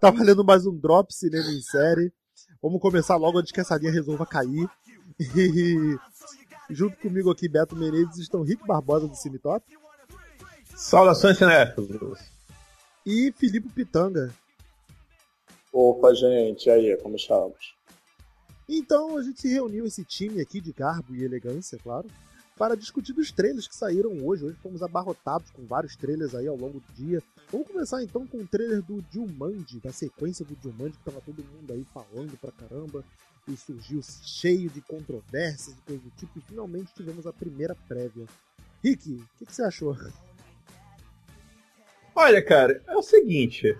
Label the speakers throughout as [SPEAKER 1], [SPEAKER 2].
[SPEAKER 1] Tá valendo mais um Drop Cinema em Série. Vamos começar logo antes que essa linha resolva cair. E junto comigo aqui, Beto Menezes, estão Rick Barbosa do Cinetop.
[SPEAKER 2] Saudações, cinéfilos.
[SPEAKER 1] E Filipe Pitanga.
[SPEAKER 3] Opa, gente, e aí, como estamos?
[SPEAKER 1] Então a gente reuniu esse time aqui de garbo e elegância, claro, para discutir dos trailers que saíram hoje. Hoje fomos abarrotados com vários trailers aí ao longo do dia. Vamos começar então com o trailer do Jumanji, da sequência do Jumanji, que tava todo mundo aí falando pra caramba. E surgiu cheio de controvérsias e coisa do tipo. E finalmente tivemos a primeira prévia. Rick, o que, que você achou?
[SPEAKER 2] Olha, cara, é o seguinte.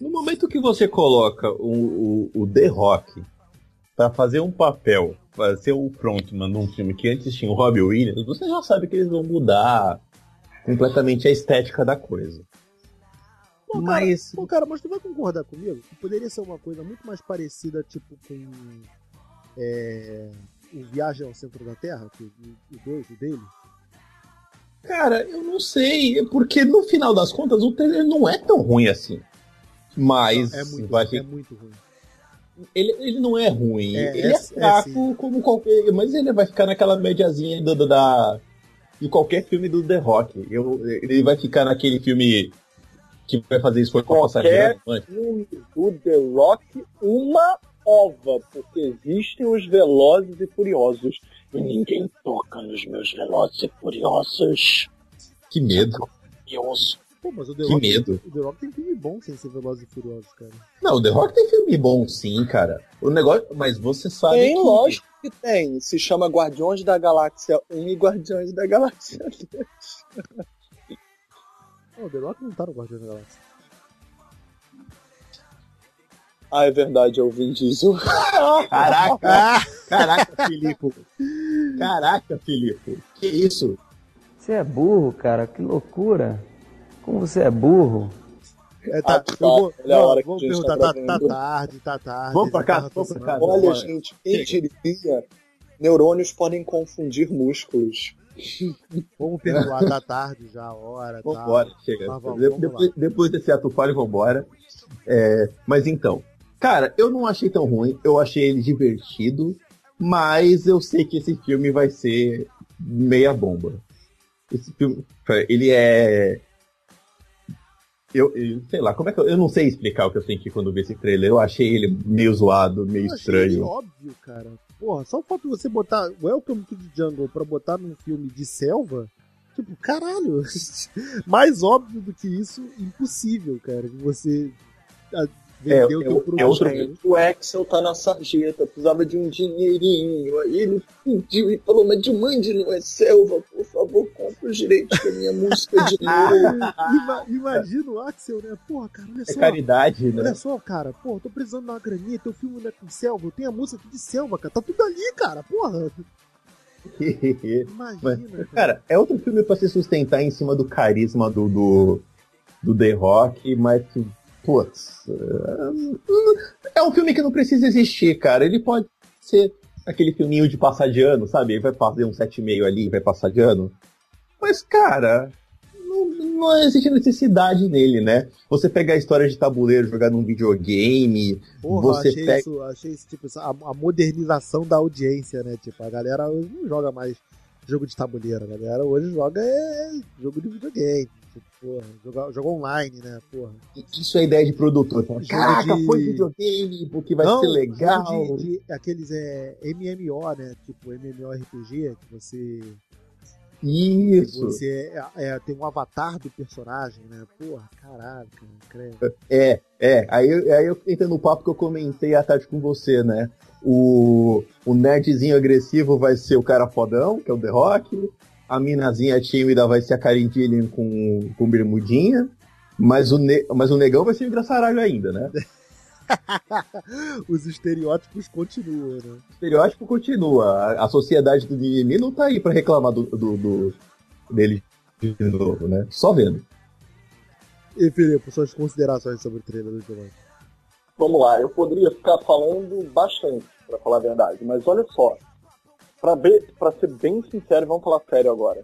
[SPEAKER 2] No momento que você coloca o, o, o The Rock para fazer um papel, para ser o frontman num filme que antes tinha o Robbie Williams, você já sabe que eles vão mudar completamente a estética da coisa.
[SPEAKER 1] Pô,
[SPEAKER 2] Mas-
[SPEAKER 1] Cara, pô, cara, mas tu vai concordar comigo? Que poderia ser uma coisa muito mais parecida, tipo, com. É, o Viagem ao Centro da Terra, que, o- o dois, o dele.
[SPEAKER 2] Cara, eu não sei, porque no final das contas o trailer não é tão ruim assim. Mas
[SPEAKER 1] é muito,
[SPEAKER 2] vai
[SPEAKER 1] é muito ruim.
[SPEAKER 2] Ele, ele não é ruim,
[SPEAKER 1] É,
[SPEAKER 2] ele
[SPEAKER 1] é-
[SPEAKER 2] é,
[SPEAKER 1] é
[SPEAKER 2] fraco
[SPEAKER 1] sim.
[SPEAKER 2] como qualquer. Mas ele vai ficar naquela médiazinha do, da. de qualquer filme do The Rock. Eu, ele vai ficar naquele filme que vai fazer isso com a passageira.
[SPEAKER 3] Filme do The Rock, uma ova, porque existem os velozes e furiosos. E ninguém toca nos meus velozes e furiosos.
[SPEAKER 2] Que medo,
[SPEAKER 3] Furioso.
[SPEAKER 1] Pô, mas o The,
[SPEAKER 2] que
[SPEAKER 1] Rock,
[SPEAKER 2] medo.
[SPEAKER 1] o The Rock tem filme bom sem ser Velozes e Furiosos, cara.
[SPEAKER 2] Não, o The Rock tem filme bom sim, cara. O negócio. Mas você sabe.
[SPEAKER 3] Tem,
[SPEAKER 2] que...
[SPEAKER 3] lógico que tem. Se chama Guardiões da Galáxia 1 e Guardiões da Galáxia 2.
[SPEAKER 1] Não, o The Rock não tá no Guardião da Galáxia.
[SPEAKER 3] Ah, é verdade, eu Vin Diesel.
[SPEAKER 2] Caraca! Caraca, Filipe! Caraca, Filipe! Que isso?
[SPEAKER 4] Você é burro, cara, que loucura. Como você é burro.
[SPEAKER 1] É, tá,
[SPEAKER 3] Ah, tá.
[SPEAKER 1] eu vou, não,
[SPEAKER 3] hora
[SPEAKER 1] vamos perguntar,
[SPEAKER 3] tá
[SPEAKER 1] tá, tá tarde, tá tarde.
[SPEAKER 2] Vamos pra
[SPEAKER 1] tá
[SPEAKER 2] casa, vamos pra
[SPEAKER 1] raciocinando.
[SPEAKER 2] casa.
[SPEAKER 3] Olha,
[SPEAKER 2] Bora.
[SPEAKER 3] gente, quem diria? Neurônios podem confundir músculos.
[SPEAKER 1] Vamos perdoar, tá tarde já, a hora, tá.
[SPEAKER 2] Vambora, chega.
[SPEAKER 1] Mas vamos,
[SPEAKER 2] De-
[SPEAKER 1] vamos
[SPEAKER 2] depois,
[SPEAKER 1] lá.
[SPEAKER 2] depois desse ato falho, vambora. É, mas então, cara, eu não achei tão ruim, eu achei ele divertido, mas eu sei que esse filme vai ser meia bomba. Esse filme, ele é. Eu, eu- sei lá, como é que eu, eu não sei explicar o que eu senti quando vi esse trailer. Eu achei ele meio zoado, meio
[SPEAKER 1] Eu achei ele
[SPEAKER 2] estranho.
[SPEAKER 1] óbvio, cara. Porra, só o fato de você botar Welcome to the Jungle pra botar num filme de selva, tipo, caralho. Mais óbvio do que isso, impossível, cara. Que você ah,
[SPEAKER 2] É,
[SPEAKER 1] vendeu o
[SPEAKER 2] é
[SPEAKER 1] teu produto.
[SPEAKER 2] é outro-?
[SPEAKER 3] O Axel tá na sarjeta, precisava de um dinheirinho. Aí ele pediu e falou, mas Jumanji não é selva, por favor, os direitos da minha música de novo.
[SPEAKER 1] Ima- Imagina o Axel, né? Porra, cara, olha
[SPEAKER 2] É
[SPEAKER 1] só.
[SPEAKER 2] caridade, né?
[SPEAKER 1] Olha só, cara, porra, tô precisando dar uma graninha, teu filme não é com selva, eu tenho a música aqui de selva, cara, tá tudo ali, cara, porra.
[SPEAKER 2] Mas,
[SPEAKER 1] Imagina, cara.
[SPEAKER 2] Cara, é outro filme pra se sustentar em cima do carisma do, do, do The Rock, mas que, putz, é um filme que não precisa existir, cara. Ele pode ser aquele filminho de passar de ano, sabe? Ele vai fazer um 7,5 ali, vai passar de ano. Mas, cara, não, não existe necessidade nele, né? Você pegar a história de tabuleiro, jogar num videogame,
[SPEAKER 1] Porra,
[SPEAKER 2] você
[SPEAKER 1] achei,
[SPEAKER 2] pega-
[SPEAKER 1] isso, achei isso, tipo, a, a modernização da audiência, né? Tipo, a galera hoje não joga mais jogo de tabuleiro, a galera hoje joga é, jogo de videogame. Tipo, porra, joga, joga online, né? Porra.
[SPEAKER 2] isso é ideia de produtor.
[SPEAKER 1] Jogo
[SPEAKER 2] Caraca,
[SPEAKER 1] de-
[SPEAKER 2] foi videogame, porque vai
[SPEAKER 1] Não,
[SPEAKER 2] ser legal.
[SPEAKER 1] De, de- aqueles é, MMO, né? Tipo, MMORPG, que você,
[SPEAKER 2] Isso.
[SPEAKER 1] você é, é, tem um avatar do personagem, né? Porra, caraca, credo.
[SPEAKER 2] É, é. Aí, eu- aí eu entro no papo que eu comentei à tarde com você, né? O, o nerdzinho agressivo vai ser o cara fodão, que é o The Rock. A minazinha tímida vai ser a Karen Gillian com, com bermudinha. Mas o, ne, mas o negão vai ser o engraçaralho ainda, né?
[SPEAKER 1] Os estereótipos continuam, né?
[SPEAKER 2] O estereótipo continua. A, a sociedade do mimimi não tá aí pra reclamar do, do, do- dele de novo, né? Só vendo.
[SPEAKER 1] E Filipe, suas considerações sobre o trailer do Giovanni.
[SPEAKER 3] Vamos lá, eu poderia ficar falando bastante, pra falar a verdade, mas olha só. Pra, be- pra ser bem sincero, vamos falar sério agora.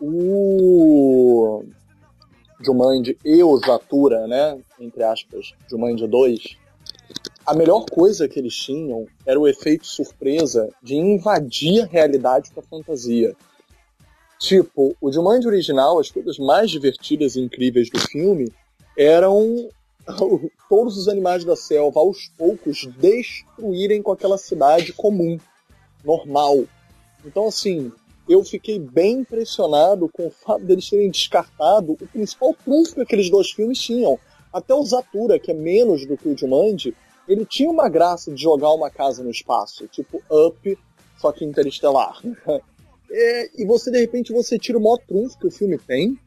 [SPEAKER 3] O Jumanji e o Zatura, né? Entre aspas, Jumanji 2, a melhor coisa que eles tinham era o efeito surpresa de invadir a realidade com a fantasia. Tipo, o Jumanji original, as coisas mais divertidas e incríveis do filme eram todos os animais da selva aos poucos destruírem com aquela cidade comum, normal. Então, assim, eu fiquei bem impressionado com o fato deles terem descartado o principal trunfo que aqueles dois filmes tinham. Até o Zatura, que é menos do que o Jumanji, ele tinha uma graça de jogar uma casa no espaço, tipo Up, só que interestelar. É, e você, de repente, você tira o maior trunfo que o filme tem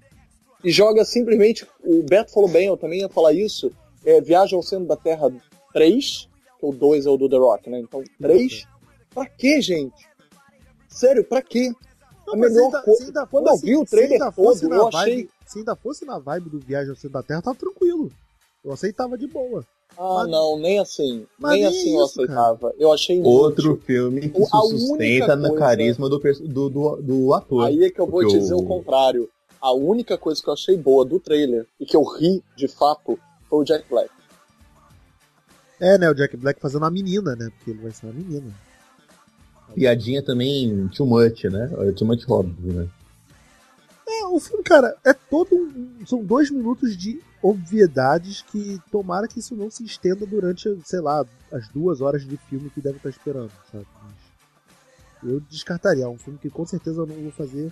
[SPEAKER 3] e joga simplesmente. O Beto falou bem, eu também ia falar isso. É, Viagem ao Centro da Terra 3, que o 2 é o do The Rock, né? Então, 3. Pra quê, gente? Sério, pra quê?
[SPEAKER 1] Não, a melhor coisa. Quando eu vi o trailer todo, eu achei. Vibe, se ainda fosse na vibe do Viagem ao Centro da Terra, tava tranquilo. Eu aceitava de boa.
[SPEAKER 3] Ah, mas... não, nem assim. Mas nem assim isso, eu aceitava. Cara. Eu achei
[SPEAKER 2] Outro filme que se sustenta no carisma do, do, do, do, ator.
[SPEAKER 3] Aí é que eu vou te dizer eu... o contrário. A única coisa que eu achei boa do trailer e que eu ri de fato foi o Jack Black.
[SPEAKER 1] É, né? O Jack Black fazendo a menina, né? Porque ele vai ser uma menina.
[SPEAKER 2] Piadinha também too much, né? Too much óbvio, né?
[SPEAKER 1] O filme, cara, é todo um, São dois minutos de obviedades que tomara que isso não se estenda durante, sei lá, as duas horas de filme que deve estar esperando, sabe? Eu descartaria. É um filme que com certeza eu não vou fazer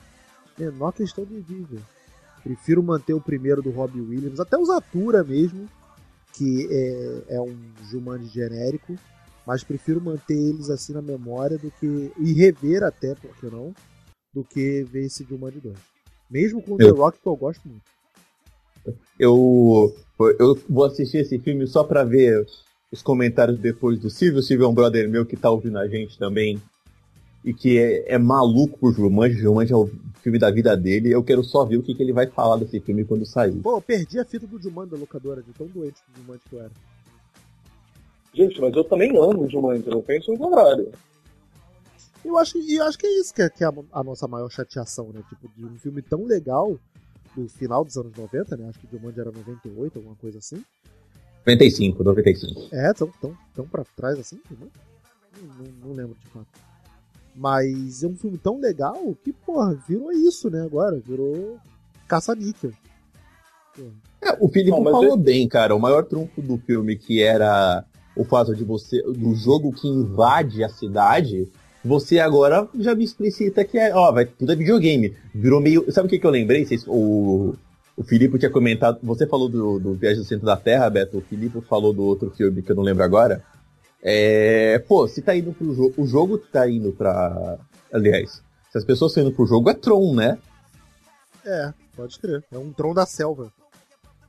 [SPEAKER 1] menor questão de ver. Prefiro manter o primeiro do Robbie Williams, até o Zatura mesmo, que é, é um Jumanji genérico, mas prefiro manter eles assim na memória do que. e rever até, por que não, do que ver esse Jumanji 2. Mesmo com o eu... The Rock, que eu gosto muito.
[SPEAKER 2] Eu, eu vou assistir esse filme só pra ver os comentários depois do Silvio. O Silvio é um brother meu que tá ouvindo a gente também. E que é, é maluco por Jumanji. Jumanji é o filme da vida dele. Eu quero só ver o que, que ele vai falar desse filme quando sair.
[SPEAKER 1] Pô, eu perdi a fita do Jumanji da locadora, de tão doente do Jumanji que eu era.
[SPEAKER 3] Gente, mas eu também amo o Jumanji, não penso no contrário.
[SPEAKER 1] Eu acho, e eu acho que é isso que é, que é a, a, nossa maior chateação, né? Tipo, de um filme tão legal do final dos anos 90, né? Acho que o Jumanji era 98, alguma coisa assim.
[SPEAKER 2] 95, 95.
[SPEAKER 1] É, tão, tão, tão pra trás assim? Não, não, não lembro de fato. Mas é um filme tão legal que, porra, virou isso, né? Agora, virou caça-níquel.
[SPEAKER 2] É, o Felipe não, falou ele... bem, cara. O maior trunfo do filme, que era o fato de você. do jogo que invade a cidade, você agora já me explicita que é, ó, vai, tudo é videogame. Virou meio. Sabe o que, que eu lembrei? Vocês, o, o Filipe tinha comentado. Você falou do, do Viagem do Centro da Terra, Beto. O Filipe falou do outro filme que eu não lembro agora. É. Pô, se tá indo pro jogo. O jogo tá indo pra. Aliás, se as pessoas estão indo pro jogo, é Tron, né?
[SPEAKER 1] É, pode crer. É um Tron da selva.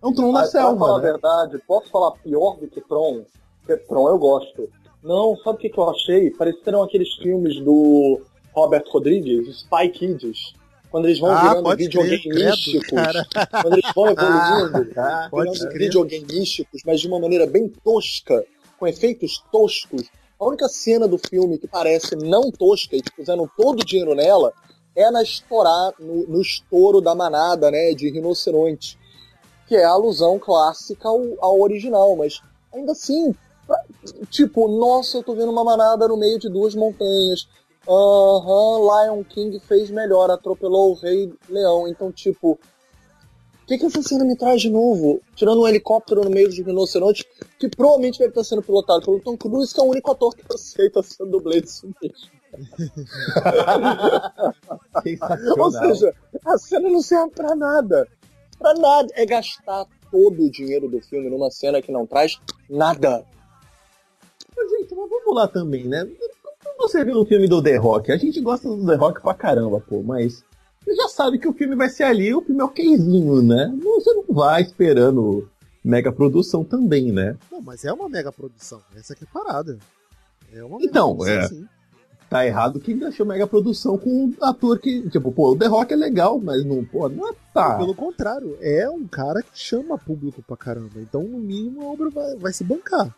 [SPEAKER 3] É um Tron da selva. Pra falar né? a verdade, posso falar pior do que Tron? Porque Tron eu gosto. Não, sabe o que, que eu achei? Pareceram aqueles filmes do Robert Rodrigues, Spy Kids. Quando eles vão ah, virando videogameísticos. Quando eles vão evoluindo, ah, virando videogameísticos, mas de uma maneira bem tosca, com efeitos toscos. A única cena do filme que parece não tosca e que puseram todo o dinheiro nela é na estourar, no, no estouro da manada, né, de rinoceronte. Que é a alusão clássica ao, ao original, mas ainda assim, Tipo, nossa, eu tô vendo uma manada no meio de duas montanhas. Aham, uhum, Lion King fez melhor, atropelou o Rei Leão. Então, tipo, o que, que essa cena me traz de novo? Tirando um helicóptero no meio de rinoceronte, que provavelmente deve estar sendo pilotado pelo Tom Cruise, que é o único ator que aceita ser dublê disso mesmo. Ou seja, a cena não serve pra nada. Pra nada. É gastar todo o dinheiro do filme numa cena que não traz nada.
[SPEAKER 2] Mas, gente, mas vamos lá também, né? Você viu o filme do The Rock? A gente gosta do The Rock pra caramba, pô, mas você já sabe que o filme vai ser ali o filme okzinho, né? Você não vai esperando mega produção também, né?
[SPEAKER 1] Não, mas é uma mega produção. Essa aqui é parada. É uma
[SPEAKER 2] então, produção, é. Sim. Tá errado quem achou mega produção com um ator que, tipo, pô, o The Rock é legal, mas não, pô, não é tá.
[SPEAKER 1] Pelo contrário, é um cara que chama público pra caramba. Então, no mínimo, a obra vai, vai se bancar.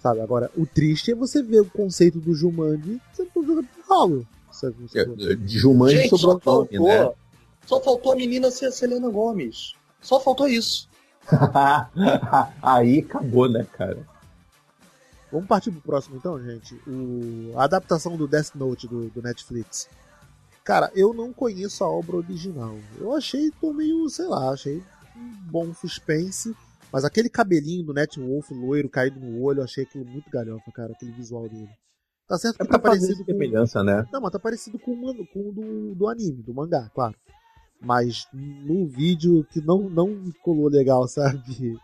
[SPEAKER 1] Sabe? Agora, o triste é você ver o conceito do Jumanji sendo jogando pro ralo.
[SPEAKER 2] É, de Jumanji Gente, sobrou
[SPEAKER 3] só faltou, né? Só faltou a menina ser a Selena Gomes. Só faltou isso.
[SPEAKER 2] Aí acabou, né, cara?
[SPEAKER 1] Vamos partir pro próximo então, gente. O... A adaptação do Death Note do, do Netflix. Cara, eu não conheço a obra original. Eu achei, tô meio, sei lá, achei um bom suspense. Mas aquele cabelinho do Net Wolf loiro caído no olho, eu achei aquilo muito galhofa, cara, aquele visual dele. Tá certo que
[SPEAKER 2] É
[SPEAKER 1] tá parecido com.
[SPEAKER 2] semelhança, né?
[SPEAKER 1] Não, mas tá parecido com, o com do, do anime, do mangá, claro. Mas no vídeo que não, não colou legal, sabe?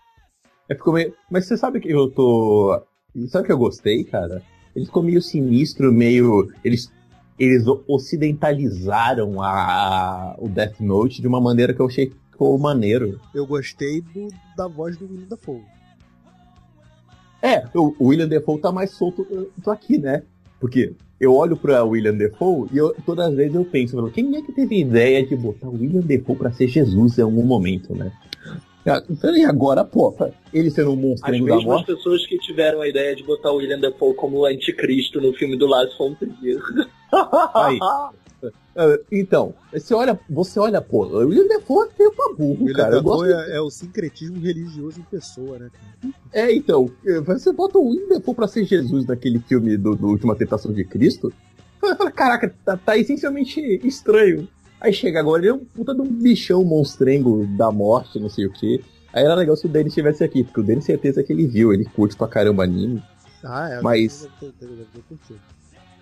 [SPEAKER 2] É ficou meio... Mas você sabe que eu tô. Sabe o que eu gostei, cara? Ele ficou meio sinistro, meio. Eles, eles ocidentalizaram a... o Death Note de uma maneira que eu achei ficou maneiro.
[SPEAKER 1] Eu gostei do, da voz do William Dafoe.
[SPEAKER 2] É, o o William Defoe tá mais solto do aqui, né? Porque eu olho pra William Defoe e eu, todas as vezes eu penso, quem é que teve ideia de botar o William Defoe pra ser Jesus em algum momento, né? Ah, Então, e agora, pô, ele sendo um
[SPEAKER 3] As
[SPEAKER 2] monstrinho da
[SPEAKER 3] mesmas
[SPEAKER 2] morte.
[SPEAKER 3] pessoas que tiveram a ideia de botar o William Dafoe como anticristo no filme do Lars von Trier.
[SPEAKER 2] Aí. Ah, Então, você olha, você olha, pô, o William Defoe é feio pra burro,
[SPEAKER 1] William
[SPEAKER 2] cara. Gosto
[SPEAKER 1] Dafoe é, é o sincretismo religioso em pessoa, né?
[SPEAKER 2] É, então, você bota o William Defoe pra ser Jesus naquele filme do, do Última Tentação de Cristo, fala, caraca, tá, tá essencialmente estranho. Aí chega agora, ele é um puta de um bichão monstrengo da morte, não sei o que. Aí era legal se o Denis estivesse aqui, porque o Denis certeza que ele viu, ele curte pra caramba anime.
[SPEAKER 1] Ah, é.
[SPEAKER 2] Mas-.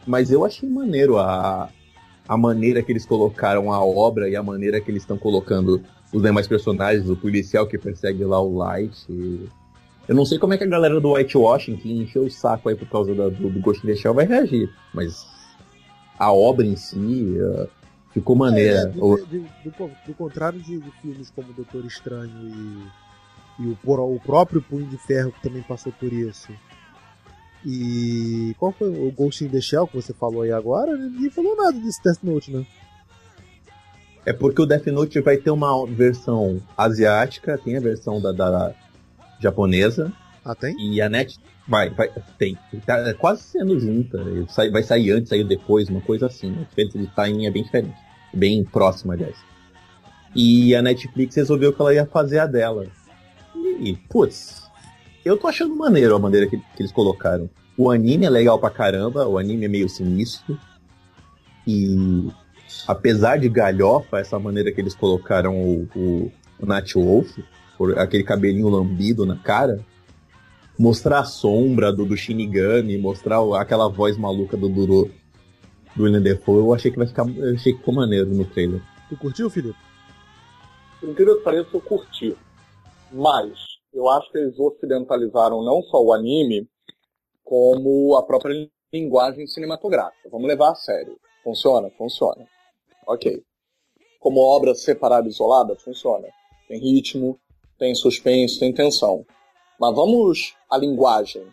[SPEAKER 2] Mas eu achei maneiro a, a maneira que eles colocaram a obra e a maneira que eles estão colocando os demais personagens, o policial que persegue lá o Light. Eu não sei como é que a galera do Whitewashing, que encheu o saco aí por causa da- do, do Ghost in the Shell, vai reagir. Mas a obra em si uh, ficou
[SPEAKER 1] É,
[SPEAKER 2] maneira.
[SPEAKER 1] de-
[SPEAKER 2] O-
[SPEAKER 1] de- do, co- do contrário de, de filmes como Doutor Estranho e, e o, o próprio Punho de Ferro, que também passou por isso. E qual foi o Ghost in the Shell que você falou aí agora? Ninguém falou nada desse Death Note, né?
[SPEAKER 2] É porque o Death Note vai ter uma versão asiática, tem a versão da, da japonesa,
[SPEAKER 1] Ah, tem?
[SPEAKER 2] E a Net vai, vai tem. Tá quase sendo junta. Sai- Vai sair antes, sair depois, uma coisa assim. A diferença de timing é bem diferente. Bem próxima, aliás. E a Netflix resolveu que ela ia fazer a dela. E, putz, eu tô achando maneiro a maneira que, que eles colocaram. O anime é legal pra caramba, o anime é meio sinistro. E apesar de galhofa, essa maneira que eles colocaram o, o, o Nat Wolf, por aquele cabelinho lambido na cara, mostrar a sombra do, do Shinigami, mostrar aquela voz maluca do Duro do William Defoe, eu achei que vai ficar. Eu achei que ficou maneiro no trailer.
[SPEAKER 1] Tu curtiu, Felipe?
[SPEAKER 3] Por incrível que pareça, eu curti. Mas eu acho que eles ocidentalizaram não só o anime, como a própria linguagem cinematográfica. Vamos levar a sério. Funciona? Funciona. Ok. Como obra separada, isolada, funciona. Tem ritmo, tem suspense, tem tensão. Mas vamos à linguagem.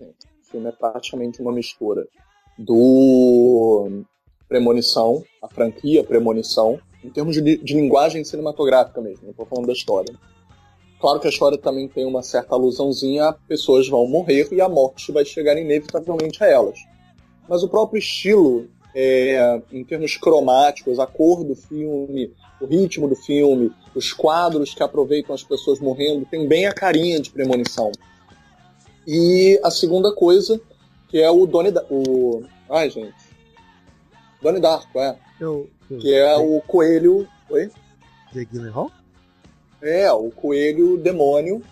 [SPEAKER 3] O filme é praticamente uma mistura do Premonição, a franquia Premonição, em termos de, de linguagem cinematográfica mesmo, não estou falando da história. Claro que a história também tem uma certa alusãozinha pessoas vão morrer e a morte vai chegar inevitavelmente a elas. Mas o próprio estilo, é, em termos cromáticos, a cor do filme, o ritmo do filme, os quadros que aproveitam as pessoas morrendo, tem bem a carinha de premonição. E a segunda coisa, que é o Donnie Da- o Ai, gente. Donnie Darko, é.
[SPEAKER 1] Eu, eu,
[SPEAKER 3] Que é o coelho. Oi?
[SPEAKER 1] Jake Gyllenhaal?
[SPEAKER 3] É, o coelho demônio.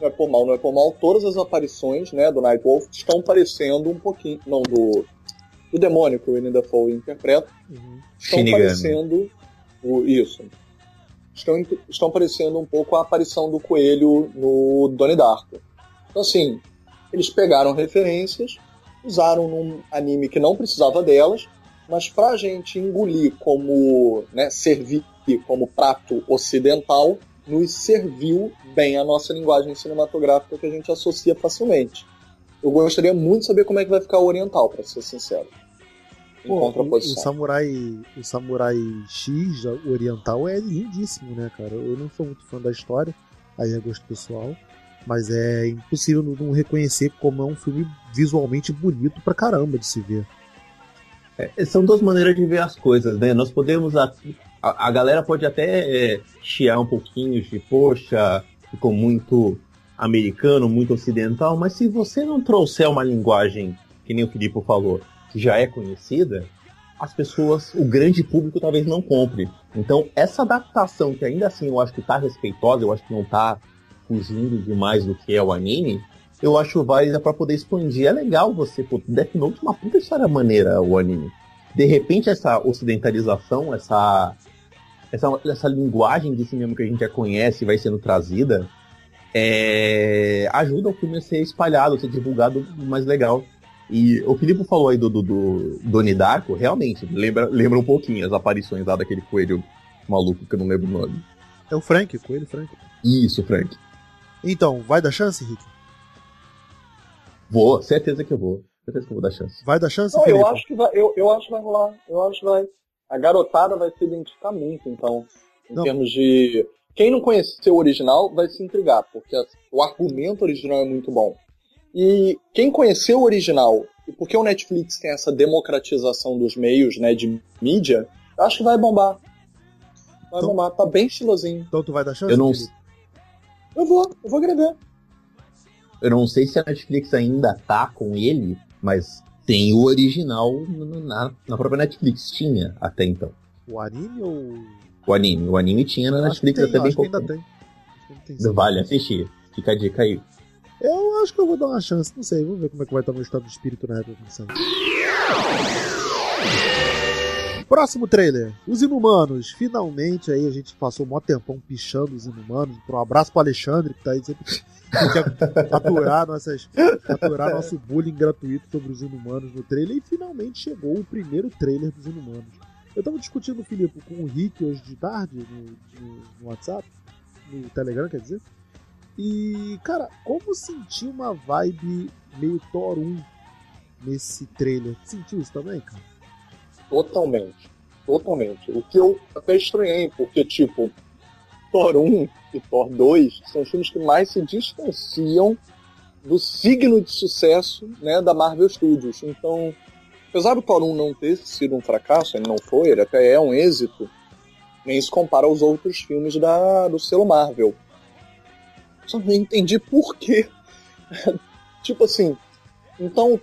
[SPEAKER 3] Não é por mal, não é por mal. Todas as aparições né, do Nightwolf estão parecendo um pouquinho. Não, do. Do demônio que o William Dafoe interpreta.
[SPEAKER 1] Uhum.
[SPEAKER 3] Estão
[SPEAKER 2] Shinigami.
[SPEAKER 3] parecendo. O, isso. Estão, estão parecendo um pouco a aparição do coelho no Donnie Darko. Então, assim, eles pegaram referências, usaram num anime que não precisava delas, mas pra gente engolir como, né, servir como prato ocidental, nos serviu bem a nossa linguagem cinematográfica que a gente associa facilmente. Eu gostaria muito de saber como é que vai ficar o oriental, pra ser sincero. Em
[SPEAKER 1] Pô, o, o
[SPEAKER 3] contraposição.
[SPEAKER 1] Samurai, o Samurai X o oriental é lindíssimo, né, cara? Eu não sou muito fã da história, aí é gosto pessoal, mas é impossível não- não reconhecer como é um filme visualmente bonito pra caramba de se ver.
[SPEAKER 2] É, são duas maneiras de ver as coisas, né? Nós podemos. A- A, galera pode até é, chiar um pouquinho de, poxa, ficou muito americano, muito ocidental, mas se você não trouxer uma linguagem, que nem o Filipe falou, que já é conhecida, as pessoas, o grande público talvez não compre. Então, essa adaptação, que ainda assim eu acho que tá respeitosa, eu acho que não tá fugindo demais do que é o anime, eu acho válida para poder expandir. É legal você, pô, Death Note é uma puta história maneira, o anime. De repente, essa ocidentalização, essa, essa, essa linguagem de cinema que a gente já conhece vai sendo trazida, é, ajuda o filme a ser espalhado, a ser divulgado mais legal. E o Filipe falou aí do, do, do Doni Darko, realmente, lembra, lembra um pouquinho as aparições lá daquele coelho maluco que eu não lembro o nome.
[SPEAKER 1] É o Frank, o coelho Frank.
[SPEAKER 2] Isso, Frank.
[SPEAKER 1] Então, vai dar chance, Rick?
[SPEAKER 2] Vou, certeza que eu vou. Certeza que eu vou dar chance.
[SPEAKER 1] Vai dar chance,
[SPEAKER 3] Não,
[SPEAKER 1] Felipe?
[SPEAKER 3] eu acho que vai, eu, eu acho que vai rolar. Eu acho que vai. A garotada vai se identificar muito, então, em
[SPEAKER 1] Não.
[SPEAKER 3] termos de. Quem não conheceu o original vai se intrigar, porque o argumento original é muito bom. E quem conheceu o original, e porque o Netflix tem essa democratização dos meios, né, de mídia, eu acho que vai bombar. Vai
[SPEAKER 1] Então-
[SPEAKER 3] bombar, tá bem estilosinho.
[SPEAKER 1] Então tu vai dar chance,
[SPEAKER 2] Eu não,
[SPEAKER 1] Felipe?
[SPEAKER 3] Eu vou, eu vou ver.
[SPEAKER 2] eu não sei se a Netflix ainda tá com ele, mas tem o original na, na- própria Netflix. Tinha até então.
[SPEAKER 1] O anime ou...
[SPEAKER 2] O anime. O anime tinha na Netflix até bem pouco
[SPEAKER 1] ainda tem. Tem.
[SPEAKER 2] Vale assistir. Fica a dica aí.
[SPEAKER 1] Eu acho que eu vou dar uma chance, não sei, vamos ver como é que vai estar meu estado de espírito na época. Próximo trailer, Os Inumanos. Finalmente aí a gente passou um maior tempão pichando os Inumanos. Um abraço pro Alexandre, que tá aí sempre aturar, nossas, aturar nosso bullying gratuito sobre os Inumanos no trailer. E finalmente chegou o primeiro trailer dos Inumanos. Eu tava discutindo, Filipe, com o Rick hoje de tarde no, no- no WhatsApp, no Telegram, quer dizer. E, cara, como sentir uma vibe meio Thor 1 nesse trailer? Sentiu isso também, cara?
[SPEAKER 3] Totalmente. Totalmente. O que eu até estranhei, porque, tipo, Thor 1 e Thor 2 são os filmes que mais se distanciam do signo de sucesso né, da Marvel Studios. Então, apesar do Thor 1 não ter sido um fracasso, ele não foi, ele até é um êxito, nem se compara aos outros filmes da, do selo Marvel. Só não entendi por quê. tipo assim, então o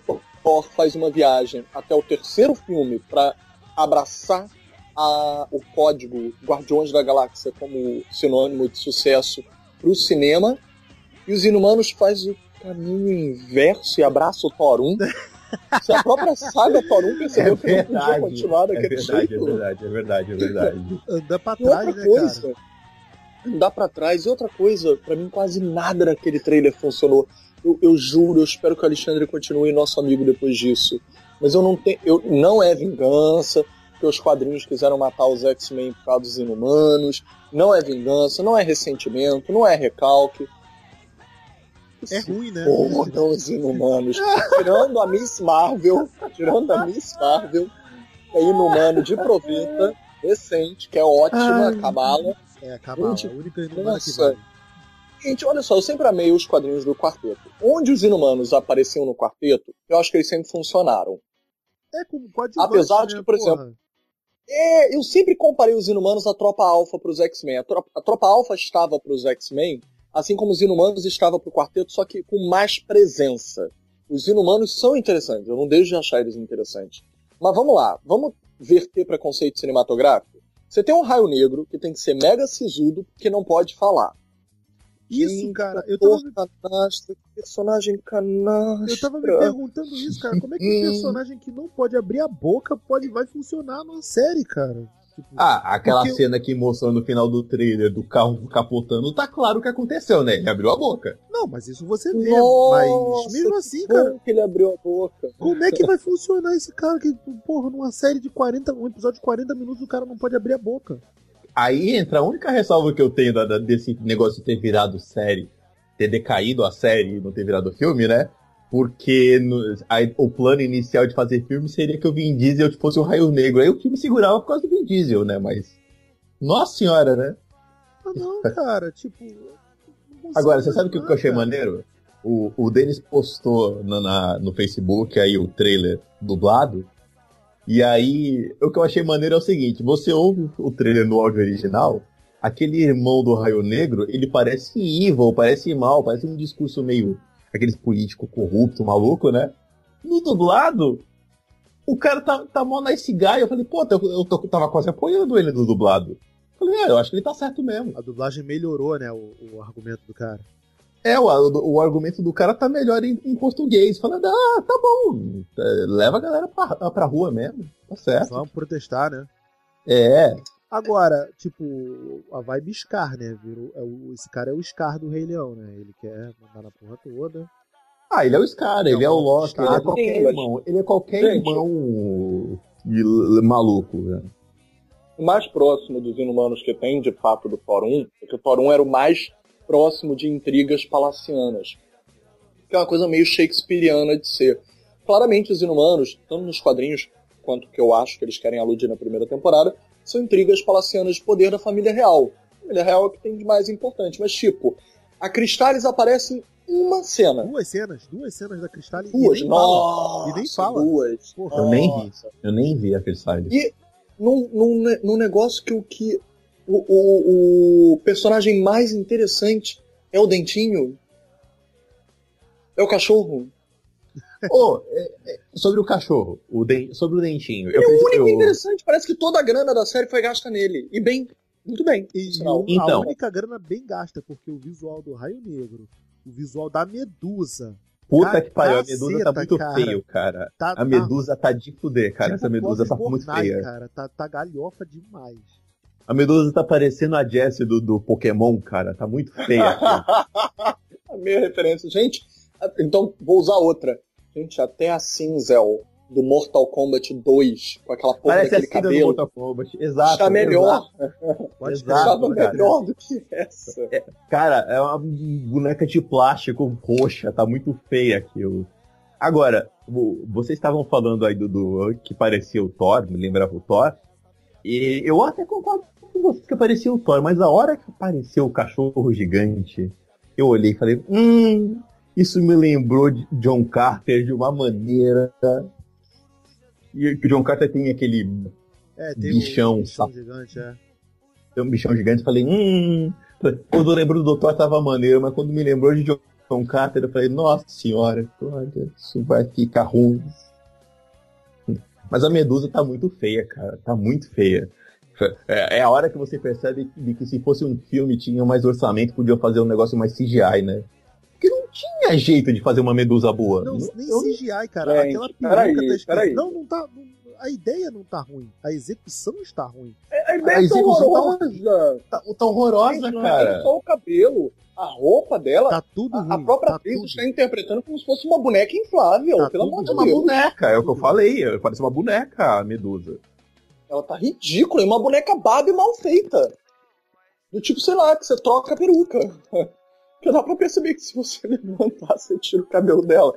[SPEAKER 3] Thor faz uma viagem até o terceiro filme para abraçar a- o código Guardiões da Galáxia como sinônimo de sucesso para o cinema, e os Inumanos faz o caminho inverso e abraça o Thor 1. Se a própria saga Thor 1 percebeu que não podia continuar
[SPEAKER 2] é
[SPEAKER 3] daquele
[SPEAKER 2] verdade, é
[SPEAKER 3] jeito.
[SPEAKER 2] verdade, é verdade, é verdade.
[SPEAKER 1] Anda pra
[SPEAKER 3] E
[SPEAKER 1] trás,
[SPEAKER 3] outra
[SPEAKER 1] né, cara?
[SPEAKER 3] coisa, dá pra trás. E outra coisa, pra mim quase nada naquele trailer funcionou. Eu, eu juro, eu espero que o Alexandre continue nosso amigo depois disso. Mas eu não tenho. Eu, não é vingança, porque os quadrinhos quiseram matar os X-Men por causa dos inumanos. Não é vingança, não é ressentimento, não é recalque.
[SPEAKER 1] É ruim, né?
[SPEAKER 3] Fodam os inumanos. tirando a Miss Marvel, tirando a Miss Marvel, é inumano de proveta, recente, que é ótima, a Kabbalah.
[SPEAKER 1] É, acaba a única inumana que vale.
[SPEAKER 3] Gente, olha só, eu sempre amei os quadrinhos do quarteto. Onde os inumanos apareciam no quarteto, eu acho que eles sempre funcionaram.
[SPEAKER 1] É como coadjuvante,
[SPEAKER 3] Apesar de
[SPEAKER 1] né,
[SPEAKER 3] que, por
[SPEAKER 1] porra?
[SPEAKER 3] É, eu sempre comparei os inumanos à tropa alfa para os X-Men. A, tropa- a tropa alfa estava para os X-Men, assim como os inumanos estava para o quarteto, só que com mais presença. Os inumanos são interessantes, eu não deixo de achar eles interessantes. Mas vamos lá, vamos verter preconceito cinematográfico? Você tem um raio negro que tem que ser mega sisudo porque não pode falar.
[SPEAKER 1] Isso, cara, eu tava,
[SPEAKER 3] canastra, personagem canastra.
[SPEAKER 1] eu tava me perguntando isso, cara. Como é que um personagem que não pode abrir a boca pode, vai funcionar numa série, cara? Tipo,
[SPEAKER 2] Ah, aquela
[SPEAKER 1] Porque-
[SPEAKER 2] cena que mostrou no final do trailer do carro capotando, tá claro o que aconteceu, né? Ele abriu a boca.
[SPEAKER 1] Não, mas isso você vê.
[SPEAKER 3] Nossa,
[SPEAKER 1] mas mesmo assim, cara,
[SPEAKER 3] que ele abriu a boca.
[SPEAKER 1] como é que vai funcionar esse cara que, porra, numa série de 40, um episódio de 40 minutos o cara não pode abrir a boca?
[SPEAKER 2] Aí entra a única ressalva que eu tenho da- da- desse negócio de ter virado série, ter decaído a série e não ter virado filme, né? Porque no- aí o plano inicial de fazer filme seria que o Vin Diesel fosse um raio negro. Aí o filme segurava por causa do Vin Diesel, né? Mas. Nossa senhora, né?
[SPEAKER 1] Ah, não, cara, tipo. não
[SPEAKER 2] Agora, você sabe o que eu achei maneiro? O, o Denis postou na- na- no Facebook aí o trailer dublado. E aí, o que eu achei maneiro é o seguinte: você ouve o trailer no áudio original, aquele irmão do Raio Negro, ele parece evil, parece mal, parece um discurso meio. aqueles político corrupto, maluco, né? No dublado, o cara tá, tá mó nice guy. Eu falei, pô, eu, eu, tava quase apoiando ele no dublado. Eu falei, é, eu acho que ele tá certo mesmo.
[SPEAKER 1] A dublagem melhorou, né, o, o argumento do cara.
[SPEAKER 2] É, o, o, o, argumento do cara tá melhor em, em português. Falando, ah, tá bom, é, leva a galera pra, pra rua mesmo, tá certo.
[SPEAKER 1] Vamos protestar, né?
[SPEAKER 2] É.
[SPEAKER 1] Agora, tipo, a vibe Scar, né? Virou, é o, esse cara é o Scar do Rei Leão, né? Ele quer mandar na porra toda.
[SPEAKER 2] Ah, ele é o Scar, ele é o Loki, ele é qualquer irmão. Ele é qualquer Gente, irmão maluco, né?
[SPEAKER 3] O mais próximo dos inumanos que tem, de fato, do Thor 1, é que o Thor 1 era o mais próximo de intrigas palacianas. Que é uma coisa meio shakespeariana de ser. Claramente, os inumanos, tanto nos quadrinhos quanto que eu acho que eles querem aludir na primeira temporada, são intrigas palacianas de poder da família real. A família real é o que tem de mais importante. Mas, tipo, a Cristales aparece em uma cena.
[SPEAKER 1] Duas cenas, duas cenas da Cristales
[SPEAKER 3] duas.
[SPEAKER 1] e nem
[SPEAKER 3] Nossa,
[SPEAKER 1] fala. E nem fala.
[SPEAKER 3] Duas.
[SPEAKER 2] Porra, eu nem vi. Eu nem vi a Cristales.
[SPEAKER 3] E num, num, num negócio que o que o, o, o personagem mais interessante é o Dentinho? É o cachorro?
[SPEAKER 2] oh, é, é, sobre o cachorro, o de, sobre o dentinho.
[SPEAKER 3] é o único eu... interessante. Parece que toda a grana da série foi gasta nele. E bem, muito bem.
[SPEAKER 1] E, então, a única grana bem gasta, porque o visual do Raio Negro, o visual da Medusa.
[SPEAKER 2] Puta que pariu, a Medusa tá muito cara, feio, cara. Tá, a Medusa tá, tá de fuder, cara. Tipo Essa Medusa tá muito feia.
[SPEAKER 1] Cara, tá, tá galhofa demais.
[SPEAKER 2] A Medusa tá parecendo a Jessie do, do Pokémon, cara. Tá muito feia.
[SPEAKER 3] a minha referência. Gente, então vou usar outra. Gente, até a Cinzel do Mortal Kombat 2, com aquela porra
[SPEAKER 2] Parece
[SPEAKER 3] daquele cabelo. Do
[SPEAKER 2] Mortal Kombat. Exato.
[SPEAKER 3] Está melhor.
[SPEAKER 2] Exato,
[SPEAKER 3] melhor do que essa.
[SPEAKER 2] É, cara, é uma boneca de plástico roxa, tá muito feia aquilo. Agora, vocês estavam falando aí do, do que parecia o Thor, me lembrava o Thor. E eu até concordo com vocês que aparecia o Thor, mas a hora que apareceu o cachorro gigante, eu olhei e falei, hum, isso me lembrou de John Carter de uma maneira. E o John Carter tem aquele
[SPEAKER 1] é, tem
[SPEAKER 2] bichão,
[SPEAKER 1] um bichão gigante, é.
[SPEAKER 2] Tem um bichão gigante, falei, hum. Quando eu lembro do Thor tava maneiro, mas quando me lembrou de John Carter, eu falei, nossa senhora, olha, isso vai ficar ruim. Mas a Medusa tá muito feia, cara. Tá muito feia. É, é a hora que você percebe que, que se fosse um filme tinha mais orçamento, podia fazer um negócio mais CGI, né? Porque não tinha jeito de fazer uma medusa boa.
[SPEAKER 1] Não, não nem eu... CGI, cara. É, Aquela peruca tá escrita. Não, não tá. a ideia não tá ruim. A execução está ruim.
[SPEAKER 3] É, a ideia a tá horrorosa.
[SPEAKER 2] Tá, tá horrorosa, Gente, cara.
[SPEAKER 3] Não é só o cabelo. A roupa dela,
[SPEAKER 1] tá tudo ruim,
[SPEAKER 3] a, própria
[SPEAKER 1] tá
[SPEAKER 3] atriz está interpretando como se fosse uma boneca inflável, tá pelo amor de Deus.
[SPEAKER 2] uma boneca, é o que eu falei, parece uma boneca a Medusa.
[SPEAKER 3] Ela tá ridícula, é uma boneca Barbie mal feita. Do tipo, sei lá, que você troca a peruca. Porque dá pra perceber que se você levantar, você tira o cabelo dela.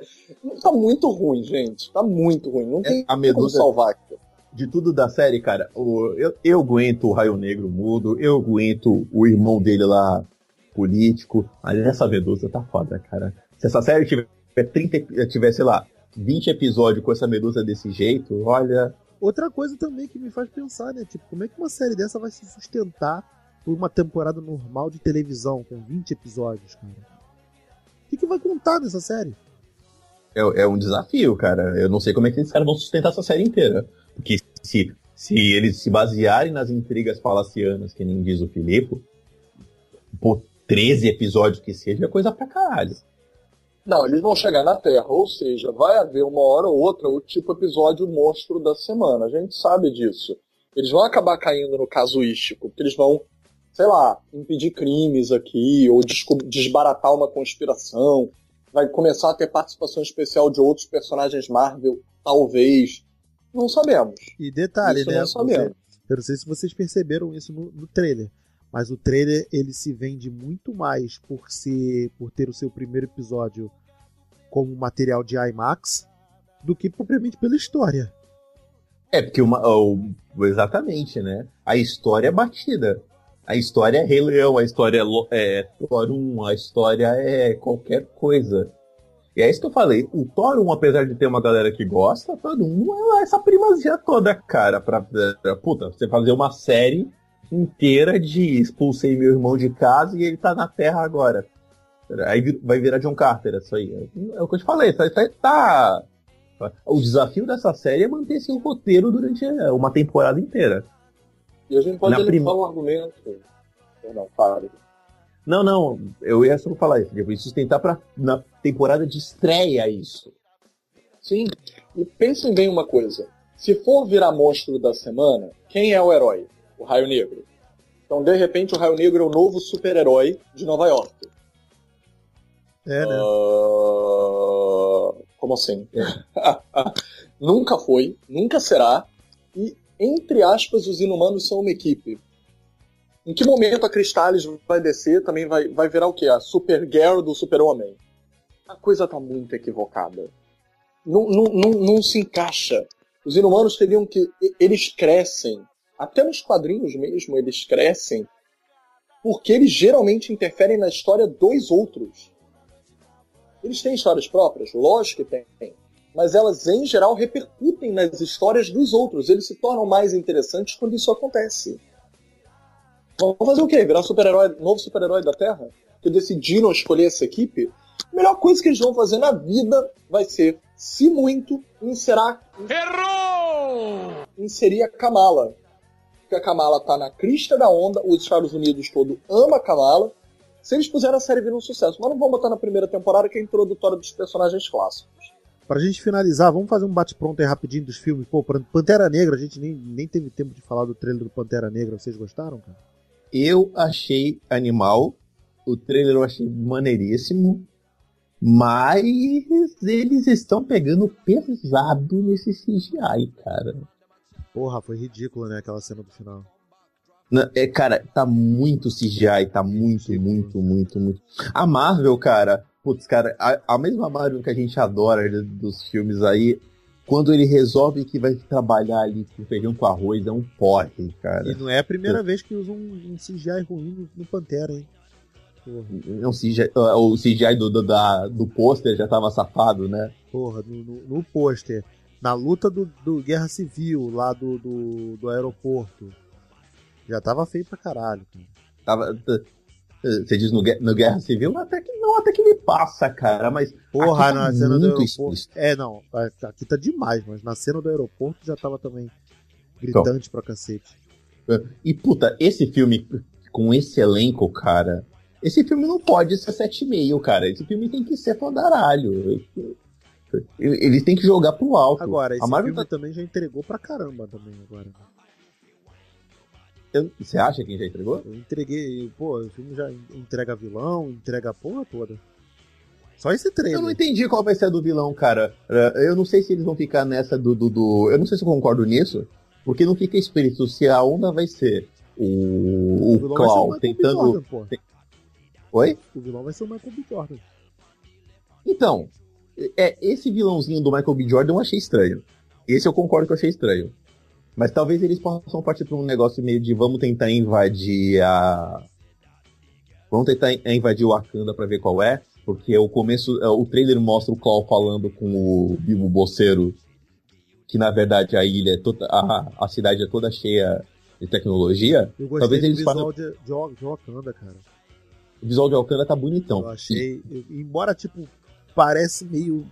[SPEAKER 3] Tá muito ruim, gente. Tá muito ruim. Não é, tem
[SPEAKER 2] a Medusa,
[SPEAKER 3] como salvar aqui.
[SPEAKER 2] De tudo da série, cara, o, eu, eu aguento o Raio Negro mudo, eu aguento o irmão dele lá político, mas essa Medusa tá foda, cara. Se essa série tiver 30, tiver, sei lá, 20 episódios com essa Medusa desse jeito, olha.
[SPEAKER 1] Outra coisa também que me faz pensar, né? Tipo, como é que uma série dessa vai se sustentar por uma temporada normal de televisão, com 20 episódios, cara? O que, que vai contar nessa série?
[SPEAKER 2] É, é, um desafio, cara. Eu não sei como é que esses caras vão sustentar essa série inteira. Porque se, se eles se basearem nas intrigas palacianas, que nem diz o Filipe, por 13 episódios que seja, é coisa pra caralho.
[SPEAKER 3] Não, eles vão chegar na Terra, ou seja, vai haver uma hora ou outra o tipo episódio monstro da semana. A gente sabe disso. Eles vão acabar caindo no casuístico, porque eles vão sei lá, impedir crimes aqui, ou desbaratar uma conspiração. Vai começar a ter participação especial de outros personagens Marvel, talvez. Não sabemos.
[SPEAKER 1] E detalhe, isso né? Não sabemos. Você, eu não sei se vocês perceberam isso no, no trailer. Mas o trailer ele se vende muito mais por ser por ter o seu primeiro episódio como material de IMAX do que propriamente pela história.
[SPEAKER 2] É, porque uma, exatamente, né? A história é batida. A história é Rei Leão, a história é, é Thor 1, a história é qualquer coisa. E é isso que eu falei. O Thor 1, apesar de ter uma galera que gosta, Thor 1 é essa primazia toda, cara. Pra, pra, puta, você fazer uma série inteira de expulsei meu irmão de casa e ele tá na Terra agora. Aí vai virar John Carter, isso aí. É o que eu te falei, tá, tá, tá, O desafio dessa série é manter esse roteiro durante é, uma temporada inteira.
[SPEAKER 3] E a gente pode levar prim... um argumento. Perdão, fale.
[SPEAKER 2] Não, não, eu ia só falar isso. Depois sustentar pra, na temporada de estreia isso.
[SPEAKER 3] Sim, e pensem bem uma coisa. Se for virar monstro da semana, quem é o herói? O Raio Negro. Então, de repente, o Raio Negro é o novo super-herói de Nova York.
[SPEAKER 1] É, né? Uh...
[SPEAKER 3] Como assim? nunca foi, nunca será. E, entre aspas, os inumanos são uma equipe. Em que momento a Cristales vai descer? Também vai, vai virar o quê? A Supergirl do Super-Homem? A coisa tá muito equivocada. Não, não, não, não se encaixa. Os inumanos teriam que. Eles crescem. Até nos quadrinhos mesmo, eles crescem. Porque eles geralmente interferem na história dos outros. Eles têm histórias próprias? Lógico que têm. Mas elas, em geral, repercutem nas histórias dos outros. Eles se tornam mais interessantes quando isso acontece. Vamos fazer o quê? Virar super-herói, novo super-herói da Terra? Que decidiram escolher essa equipe? A melhor coisa que eles vão fazer na vida vai ser, se muito, inserar. Errou! Inserir a Kamala. Porque a Kamala tá na crista da onda, os Estados Unidos todo ama a Kamala, se eles puserem a série vir um sucesso. Mas não vamos botar na primeira temporada que é a introdutória dos personagens clássicos.
[SPEAKER 1] Pra gente finalizar, vamos fazer um bate-pronto aí rapidinho dos filmes. Pô, Pantera Negra, a gente nem, nem teve tempo de falar do trailer do Pantera Negra. Vocês gostaram, cara?
[SPEAKER 2] Eu achei animal. O trailer eu achei maneiríssimo. Mas eles estão pegando pesado nesse CGI, cara.
[SPEAKER 1] Porra, foi ridículo, né? Aquela cena do final.
[SPEAKER 2] É, cara, tá muito CGI, tá muito, muito, muito, muito. A Marvel, cara, putz, cara, a, a mesma Marvel que a gente adora dos filmes aí, quando ele resolve que vai trabalhar ali com feijão com arroz, é um porre, cara.
[SPEAKER 1] E não é a primeira vez que usam um, um CGI ruim no, no Pantera, hein?
[SPEAKER 2] Porra. Não, CGI, o CGI do, do, da, do pôster já tava safado, né?
[SPEAKER 1] Porra, no, no, no pôster. Na luta do, do Guerra Civil, lá do, do, do aeroporto. Já tava feio pra caralho. Cara.
[SPEAKER 2] Tava. Você diz no, no, Guerra Civil? Até que não, até que me passa, cara, mas.
[SPEAKER 1] Porra, tá na cena do aeroporto. Explícito. É, não, aqui tá demais, mas na cena do aeroporto já tava também gritante então, pra cacete.
[SPEAKER 2] É, e puta, esse filme com esse elenco, cara. Esse filme não pode ser 7,5, cara. Esse filme tem que ser fodaralho. Eles têm que jogar pro alto.
[SPEAKER 1] Agora, esse filme tá... também já entregou pra caramba também agora.
[SPEAKER 2] Eu, você acha que já entregou?
[SPEAKER 1] Eu entreguei, pô, o filme já entrega vilão, entrega a porra toda. Só esse trailer.
[SPEAKER 2] Eu não entendi qual vai ser a do vilão, cara. É, eu não sei se eles vão ficar nessa do, do, do, Eu não sei se eu concordo nisso, porque não fica explícito se a onda vai ser o, o, o Claw tentando. Jordan. Oi?
[SPEAKER 1] O vilão vai ser o Michael B. Jordan.
[SPEAKER 2] Então, é, esse vilãozinho do Michael B. Jordan eu achei estranho. Esse eu concordo que eu achei estranho. Mas talvez eles possam partir para um negócio meio de vamos tentar invadir a. Vamos tentar invadir o Wakanda para ver qual é. Porque o começo. É, o trailer mostra o Claw falando com o Bilbo Bolseiro. Que na verdade a ilha é toda. A, a cidade é toda cheia de tecnologia.
[SPEAKER 1] Eu gostei talvez do eles visual de, de, de Wakanda, cara.
[SPEAKER 2] O visual de Wakanda tá bonitão.
[SPEAKER 1] Eu achei. Eu, embora, tipo, parece meio.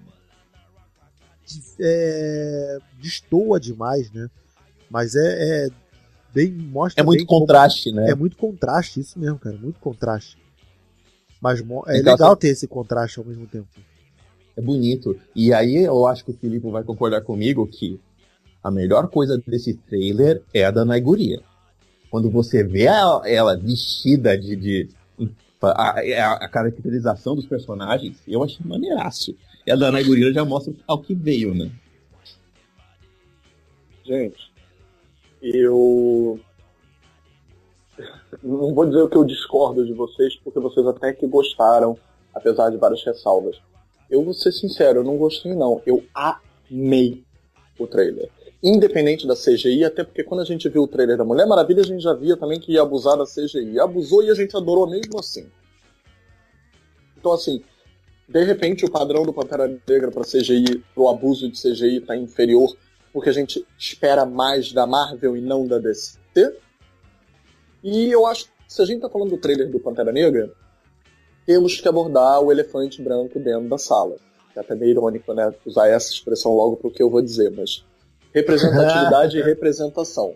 [SPEAKER 1] É, destoa demais, né? Mas é, é bem. Mostra
[SPEAKER 2] é muito contraste,
[SPEAKER 1] como,
[SPEAKER 2] né?
[SPEAKER 1] É muito contraste, isso mesmo, cara. Muito contraste. Mas é então, legal assim, ter esse contraste ao mesmo tempo.
[SPEAKER 2] É bonito. E aí eu acho que o Filipe vai concordar comigo que a melhor coisa desse trailer é a da Naiguria. Quando você vê ela, ela vestida de. de a, a, a, caracterização dos personagens, eu achei maneiraço. E a da Naiguria já mostra ao que veio, né?
[SPEAKER 3] Gente, eu não vou dizer o que eu discordo de vocês, porque vocês até que gostaram, apesar de várias ressalvas. Eu vou ser sincero, eu não gostei não. Eu amei o trailer. Independente da CGI, até porque quando a gente viu o trailer da Mulher Maravilha, a gente já via também que ia abusar da CGI. Abusou e a gente adorou mesmo assim. Então assim, de repente o padrão do Pantera Negra para CGI, pro abuso de CGI tá inferior, porque a gente espera mais da Marvel e não da DC. E eu acho que se a gente tá falando do trailer do Pantera Negra, temos que abordar o elefante branco dentro da sala. É até meio irônico, né? Usar essa expressão logo pro que eu vou dizer, mas representatividade e representação.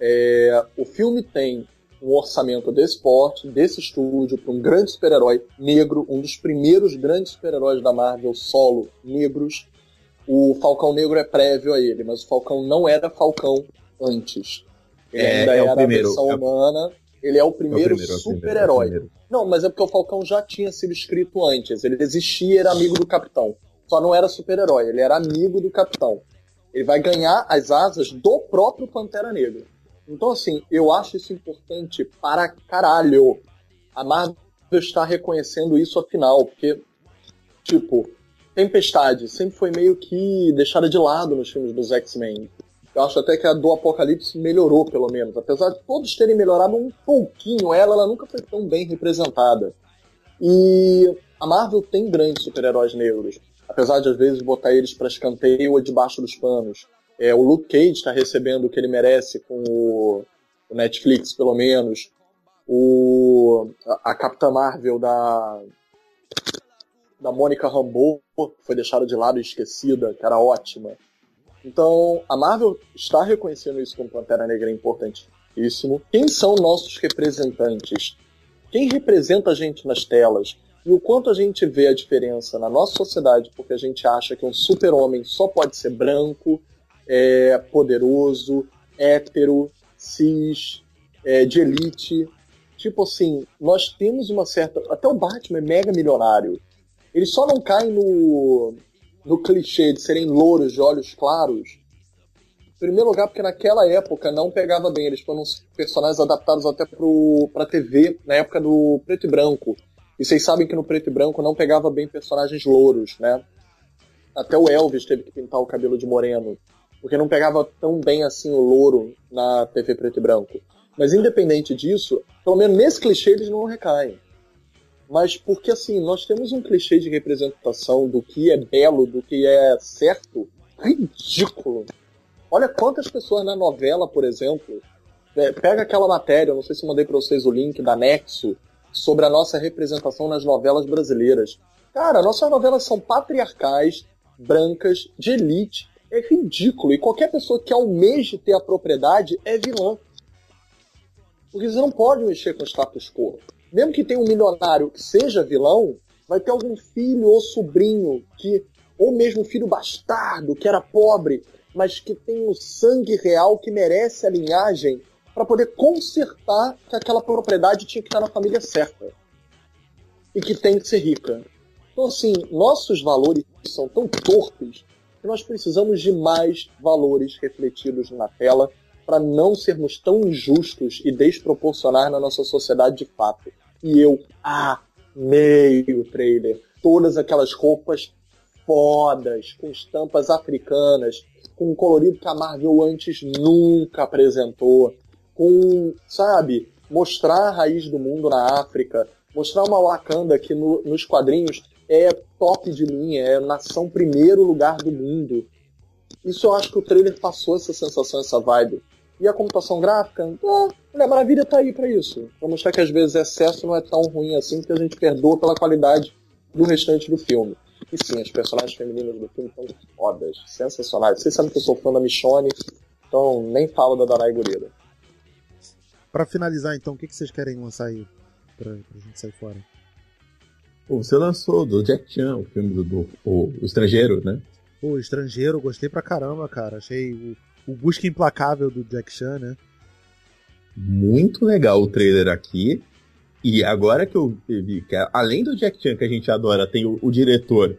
[SPEAKER 3] É, o filme tem um orçamento desse porte, desse estúdio, para um grande super-herói negro, um dos primeiros grandes super-heróis da Marvel solo negros. O Falcão Negro é prévio a ele, mas o Falcão não era Falcão antes. Ele
[SPEAKER 2] É,
[SPEAKER 3] ainda
[SPEAKER 2] é o
[SPEAKER 3] era
[SPEAKER 2] primeiro,
[SPEAKER 3] a versão
[SPEAKER 2] é
[SPEAKER 3] humana. Ele é o primeiro,
[SPEAKER 2] primeiro, é primeiro, é o
[SPEAKER 3] super-herói. Não, mas é porque o Falcão já tinha sido escrito antes. Ele existia e era amigo do Capitão. Só não era super-herói, ele era amigo do Capitão. Ele vai ganhar as asas do próprio Pantera Negra. Então, assim, eu acho isso importante para caralho. A Marvel está reconhecendo isso afinal, porque, tipo, Tempestade sempre foi meio que deixada de lado nos filmes dos X-Men. Eu acho até que a do Apocalipse melhorou, pelo menos. Apesar de todos terem melhorado um pouquinho ela, ela nunca foi tão bem representada. E a Marvel tem grandes super-heróis negros. Apesar de às vezes botar eles para escanteio ou debaixo dos panos. É, o Luke Cage está recebendo o que ele merece com o, o Netflix, pelo menos. O, a, a Capitã Marvel da, da Mônica Rambeau foi deixada de lado e esquecida, que era ótima. Então, a Marvel está reconhecendo isso como Pantera Negra é importantíssimo. Quem são nossos representantes? Quem representa a gente nas telas? E o quanto a gente vê a diferença na nossa sociedade porque a gente acha que um super-homem só pode ser branco, é, poderoso, hétero, cis, é, de elite. Tipo assim, nós temos uma certa. Até o Batman é mega milionário. Ele só não cai no, no clichê de serem louros de olhos claros. Em primeiro lugar, porque naquela época não pegava bem. Eles foram personagens adaptados até pro, pra TV, na época do preto e branco. E vocês sabem que no preto e branco não pegava bem personagens louros, né? Até o Elvis teve que pintar o cabelo de moreno. Porque não pegava tão bem assim o louro na TV preto e branco. Mas independente disso, pelo menos nesse clichê eles não recaem. Mas porque assim, nós temos um clichê de representação do que é belo, do que é certo, ridículo. Olha quantas pessoas na novela, por exemplo, é, pega aquela matéria, não sei se mandei para vocês o link da Nexo, sobre a nossa representação nas novelas brasileiras. Cara, nossas novelas são patriarcais, brancas, de elite. É ridículo. E qualquer pessoa que almeje ter a propriedade é vilã. Porque você não pode mexer com o status quo. Mesmo que tenha um milionário que seja vilão, vai ter algum filho ou sobrinho que, ou mesmo filho bastardo, que era pobre, mas que tem o sangue real que merece a linhagem para poder consertar que aquela propriedade tinha que estar na família certa. E que tem que ser rica. Então, assim, nossos valores são tão torpes que nós precisamos de mais valores refletidos na tela para não sermos tão injustos e desproporcionais na nossa sociedade de fato. E eu amei o trailer. Todas aquelas roupas fodas, com estampas africanas, com um colorido que a Marvel antes nunca apresentou, com, sabe, mostrar a raiz do mundo na África, mostrar uma Wakanda que no, nos quadrinhos é top de linha, é nação primeiro lugar do mundo. Isso eu acho que o trailer passou essa sensação, essa vibe. E a computação gráfica, ah, Mulher Maravilha tá aí pra isso. Pra mostrar que às vezes excesso não é tão ruim assim que a gente perdoa pela qualidade do restante do filme. E sim, as personagens femininas do filme estão fodas, sensacionais. Vocês sabem que eu sou fã da Michonne, então nem falo da Danai Gurira.
[SPEAKER 1] Pra finalizar, então, o que, que vocês querem lançar aí pra, pra gente sair fora?
[SPEAKER 2] Pô, você lançou do Jack Chan, o filme do, do o, o Estrangeiro, né?
[SPEAKER 1] Pô, Estrangeiro, gostei pra caramba, cara. Achei o, o Busca Implacável do Jack Chan, né?
[SPEAKER 2] Muito legal o trailer aqui. E agora que eu vi que além do Jack Chan que a gente adora, tem o, o diretor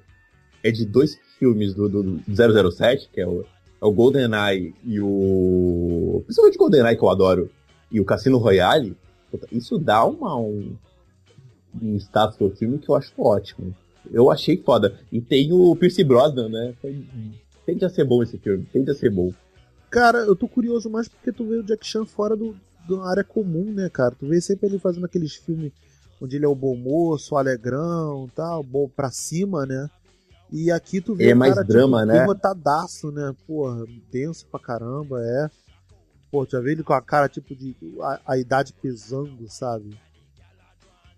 [SPEAKER 2] é de dois filmes do, do, do 007, que é o, é o GoldenEye e o... Principalmente GoldenEye que eu adoro, e o Cassino Royale. Isso dá uma, um, um status pro filme que eu acho ótimo. Eu achei foda. E tem o Pierce Brosnan, né? Tende a ser bom esse filme, tende a ser bom.
[SPEAKER 1] Cara, eu tô curioso mais porque tu vê o Jack Chan fora do, da área comum, né, cara? Tu vê sempre ele fazendo aqueles filmes onde ele é o bom moço, alegrão, tal, bom pra cima, né? E aqui tu vê
[SPEAKER 2] É
[SPEAKER 1] o
[SPEAKER 2] mais
[SPEAKER 1] cara,
[SPEAKER 2] drama,
[SPEAKER 1] tipo,
[SPEAKER 2] né?
[SPEAKER 1] derrotadaço, né? Porra, tenso pra caramba, é. Pô, já vê ele com a cara, tipo, de. a, a idade pesando, sabe?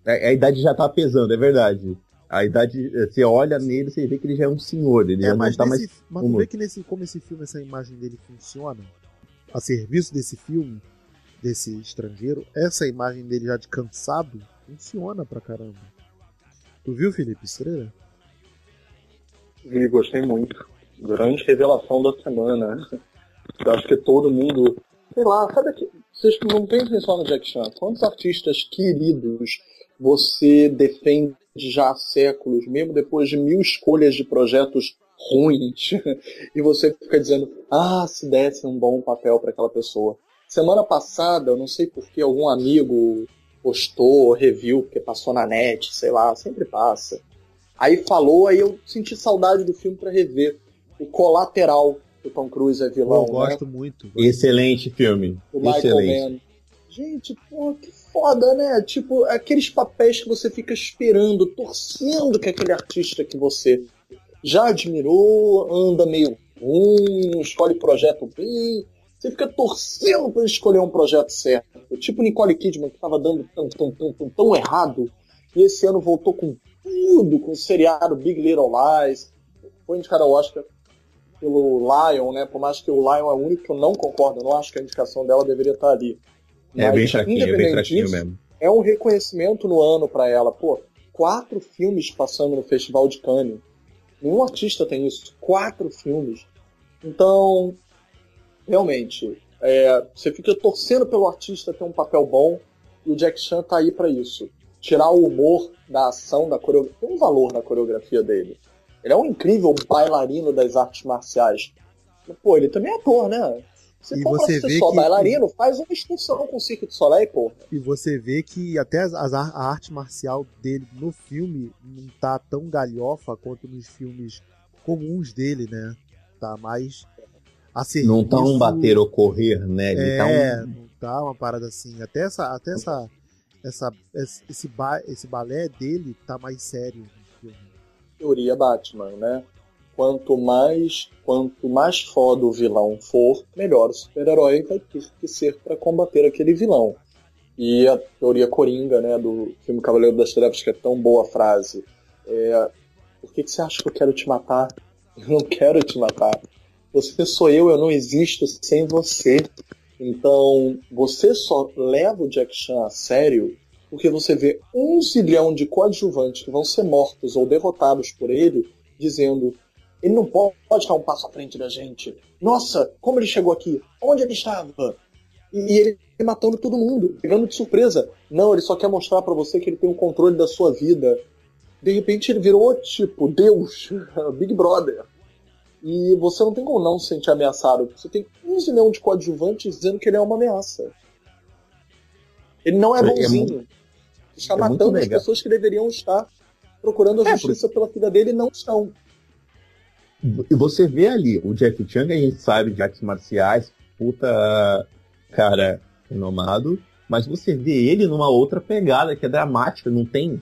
[SPEAKER 2] A, a idade já tá pesando, é verdade. A idade, eh, você olha nele, você vê que ele já é um senhor, ele
[SPEAKER 1] É,
[SPEAKER 2] já
[SPEAKER 1] mas,
[SPEAKER 2] não tá
[SPEAKER 1] nesse,
[SPEAKER 2] mais.
[SPEAKER 1] mas tu vê que nesse, como esse filme, essa imagem dele funciona, a serviço desse filme, desse estrangeiro, essa imagem dele já de cansado, funciona pra caramba. Tu viu, Felipe Estrela?
[SPEAKER 3] Vi, gostei muito. Grande revelação da semana. Eu acho que todo mundo. Sei lá, sabe que. Vocês não pensem só no Jack Chan. Quantos artistas queridos você defende já há séculos, mesmo depois de mil escolhas de projetos ruins, e você fica dizendo, ah, se desse um bom papel para aquela pessoa. Semana passada, eu não sei por que algum amigo postou, review, porque passou na net, sei lá, sempre passa. Aí falou, aí eu senti saudade do filme para rever. O Colateral, o Tom Cruise é vilão,
[SPEAKER 1] eu
[SPEAKER 3] né?
[SPEAKER 1] gosto muito.
[SPEAKER 2] Excelente filme.
[SPEAKER 3] O Michael
[SPEAKER 2] Excelente.
[SPEAKER 3] Mann. Gente, pô, que foda, né? Tipo, aqueles papéis que você fica esperando, torcendo que aquele artista que você já admirou, anda meio ruim, escolhe projeto bem. Você fica torcendo ele escolher um projeto certo. Tipo Nicole Kidman, que tava dando tão, tão, tão, tão, tão errado. E esse ano voltou com tudo, com o seriado Big Little Lies. Foi indicado ao Oscar pelo Lion, né? Por mais que o Lion é o único que eu não concordo, eu não acho que a indicação dela deveria estar ali.
[SPEAKER 2] É bem fraquinho, é bem fraquinho
[SPEAKER 3] disso,
[SPEAKER 2] mesmo.
[SPEAKER 3] É um reconhecimento no ano pra ela. Pô, quatro filmes passando no Festival de Cannes. Nenhum artista tem isso. Quatro filmes. Então, realmente, é, você fica torcendo pelo artista ter um papel bom e o Jack Chan tá aí pra isso. Tirar o humor da ação, da coreografia. Tem um valor na coreografia dele. Ele é um incrível bailarino das artes marciais. Pô, ele também é ator, né? Se
[SPEAKER 1] E
[SPEAKER 3] for
[SPEAKER 1] você
[SPEAKER 3] pra ser
[SPEAKER 1] vê
[SPEAKER 3] só
[SPEAKER 1] que-
[SPEAKER 3] bailarino, faz uma excursão com o Cirque du Soleil, pô.
[SPEAKER 1] E você vê que até as- a arte marcial dele no filme não tá tão galhofa quanto nos filmes comuns dele, né? Tá mais a serviço...
[SPEAKER 2] Não tá um bater ou correr, né? Ele tá
[SPEAKER 1] É,
[SPEAKER 2] um.
[SPEAKER 1] não tá uma parada assim. Até essa, até essa, essa, esse, esse, ba, esse balé dele tá mais sério no filme.
[SPEAKER 3] teoria Batman, né? Quanto mais, quanto mais foda o vilão for, melhor o super-herói vai ter que ser para combater aquele vilão. E a teoria Coringa, né, do filme Cavaleiro das Trevas, que é tão boa a frase, é por que, que você acha que eu quero te matar? Eu não quero te matar. Você sou eu, eu não existo sem você. Então, você só leva o Jack Chan a sério porque você vê um zilhão de coadjuvantes que vão ser mortos ou derrotados por ele, dizendo: ele não pode estar um passo à frente da gente. Nossa, como ele chegou aqui? Onde ele estava? E ele matando todo mundo, pegando de surpresa. Não, ele só quer mostrar pra você que ele tem o controle da sua vida. De repente ele virou tipo Deus, Big Brother. E você não tem como não se sentir ameaçado. Você tem um zilhão de coadjuvantes dizendo que ele é uma ameaça. Ele não é
[SPEAKER 2] É
[SPEAKER 3] bonzinho. está
[SPEAKER 2] é
[SPEAKER 3] matando as pessoas que deveriam estar procurando a
[SPEAKER 2] É,
[SPEAKER 3] justiça pela vida dele e não estão.
[SPEAKER 2] E você vê ali o Jack Chan, que a gente sabe de artes marciais, puta cara renomado, mas você vê ele numa outra pegada que é dramática, não tem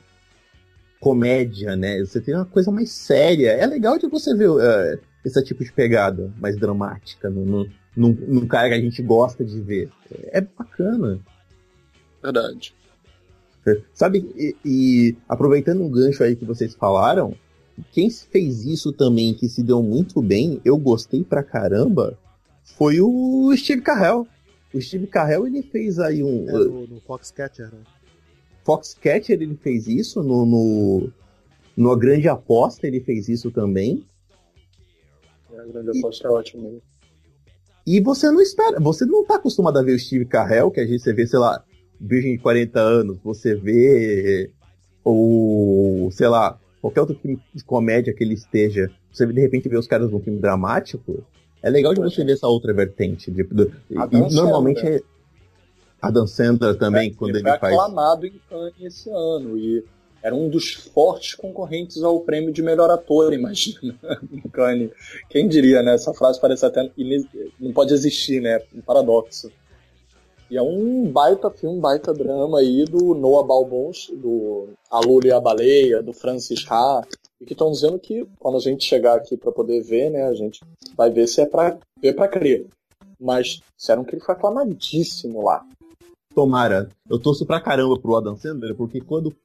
[SPEAKER 2] comédia, né? Você tem uma coisa mais séria. É legal de você ver eh, esse tipo de pegada mais dramática no, no, num, num cara que a gente gosta de ver. É bacana.
[SPEAKER 3] Verdade.
[SPEAKER 2] Sabe, e, e aproveitando um gancho aí que vocês falaram, quem fez isso também, que se deu muito bem, eu gostei pra caramba, foi o Steve Carell. O Steve Carell, ele fez aí um...
[SPEAKER 1] É, no, no Foxcatcher, né?
[SPEAKER 2] Foxcatcher, ele fez isso, no, no, no A Grande Aposta ele fez isso também.
[SPEAKER 3] A grande aposta é ótimo.
[SPEAKER 2] E você não espera, você não tá acostumado a ver o Steve Carell, que a gente vê, sei lá, Virgem de 40 anos, você vê ou sei lá, qualquer outro filme de comédia que ele esteja, você de repente vê os caras num filme dramático, é legal de você ver essa outra vertente. De, do- normalmente
[SPEAKER 3] Sandler.
[SPEAKER 2] é Adam Sandler também, quando
[SPEAKER 3] ele
[SPEAKER 2] ele,
[SPEAKER 3] foi
[SPEAKER 2] faz.
[SPEAKER 3] aclamado em Cannes esse ano e era um dos fortes concorrentes ao prêmio de melhor ator, imagina, em Cannes. Quem diria, né? Essa frase parece até não pode existir, né? Um paradoxo. E é um baita filme, baita drama aí do Noah Balbons, do A Lula e a Baleia, do Francis Ha, e que estão dizendo que quando a gente chegar aqui para poder ver, né, a gente vai ver se é para ver para crer. Mas disseram que ele foi aclamadíssimo lá.
[SPEAKER 2] Tomara. Eu torço pra caramba pro Adam Sandler, porque quando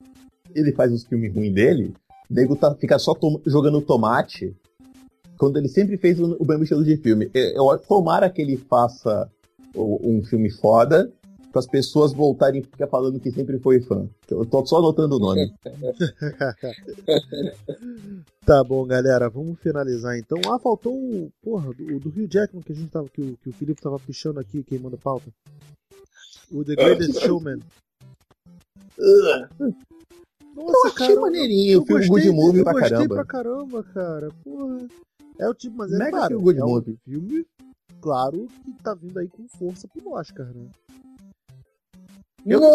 [SPEAKER 2] ele faz os filmes ruins dele, o nego tá, fica só tom, jogando tomate. Quando ele sempre fez o, o mesmo estilo de filme. Eu, eu, tomara que ele faça um filme foda, para as pessoas voltarem e ficar falando que sempre foi fã. Eu tô só anotando o nome.
[SPEAKER 1] tá bom, galera. Vamos finalizar então. Ah, faltou o. Porra, do, do Rio Jackman que a gente tava. Que o, que o Felipe tava pichando aqui, queimando pauta. O The Greatest Showman.
[SPEAKER 2] Nossa, eu achei cara, maneirinho, o filme Good Movie pra caramba. Eu
[SPEAKER 1] gostei pra caramba, cara. Porra. É o tipo, mas é
[SPEAKER 2] Mega
[SPEAKER 1] claro,
[SPEAKER 2] Good
[SPEAKER 1] é
[SPEAKER 2] Movie.
[SPEAKER 1] Um filme, claro, que tá vindo aí com força pro Oscar, né?
[SPEAKER 3] Eu não!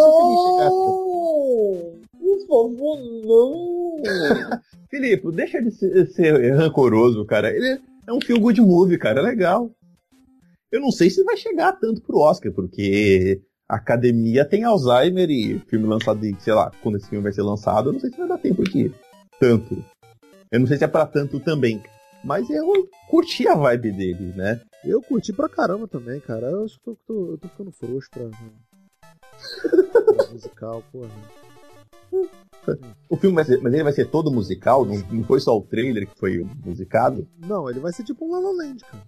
[SPEAKER 3] Por favor, não!
[SPEAKER 2] Filipe, deixa de ser, ser, rancoroso, cara. Ele é um feel good movie, cara. É legal. Eu não sei se vai chegar tanto pro Oscar, porque a academia tem Alzheimer e filme lançado, sei lá, quando esse filme vai ser lançado, eu não sei se vai dar tempo aqui. Tanto. Eu não sei se é pra tanto também. Mas eu curti a vibe dele, né?
[SPEAKER 1] Eu curti pra caramba também, cara. Eu tô, tô, eu tô ficando frouxo pra, musical, porra.
[SPEAKER 2] O filme vai ser, mas ele vai ser todo musical? Não, não foi só o trailer que foi musicado?
[SPEAKER 1] Não, ele vai ser tipo um La La Land, cara.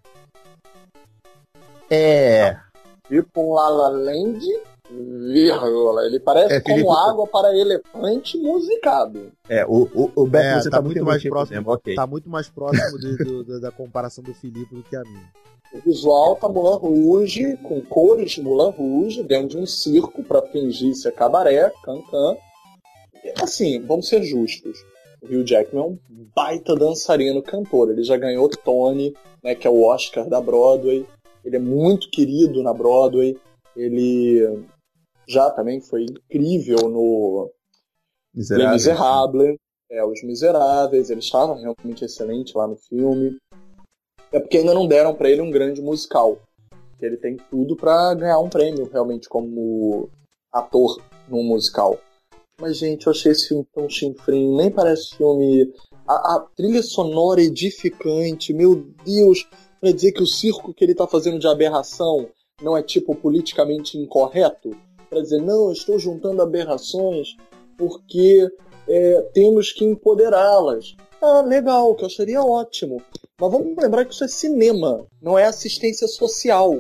[SPEAKER 2] É.
[SPEAKER 3] Tipo um La La Land, vírgula. Ele parece é, como Felipe... água para elefante musicado.
[SPEAKER 2] É, o, o, o Beto,
[SPEAKER 1] é,
[SPEAKER 2] você
[SPEAKER 1] tá, tá muito mais próximo. Okay. Tá muito mais próximo de, do, da comparação do Felipe do que a minha.
[SPEAKER 3] O visual tá Mulan Rouge, com cores de Mulan Rouge, dentro de um circo para fingir ser cabaré, cancan. Assim, vamos ser justos. O Hugh Jackman é um baita dançarino cantor. Ele já ganhou Tony, né, que é o Oscar da Broadway. Ele é muito querido na Broadway. Ele já também foi incrível no
[SPEAKER 2] Miserável.
[SPEAKER 3] Miserable, é, Os Miseráveis. Ele estava realmente excelente lá no filme. É porque ainda não deram para ele um grande musical. Ele tem tudo para ganhar um prêmio, realmente, como ator num musical. Mas, gente, eu achei esse filme tão chinfrim, nem parece filme. A, a trilha sonora edificante, meu Deus, pra dizer que o circo que ele tá fazendo de aberração não é tipo politicamente incorreto? Pra dizer, não, estou juntando aberrações porque é, temos que empoderá-las. Ah, legal, que eu acharia ótimo. Mas vamos lembrar que isso é cinema, não é assistência social.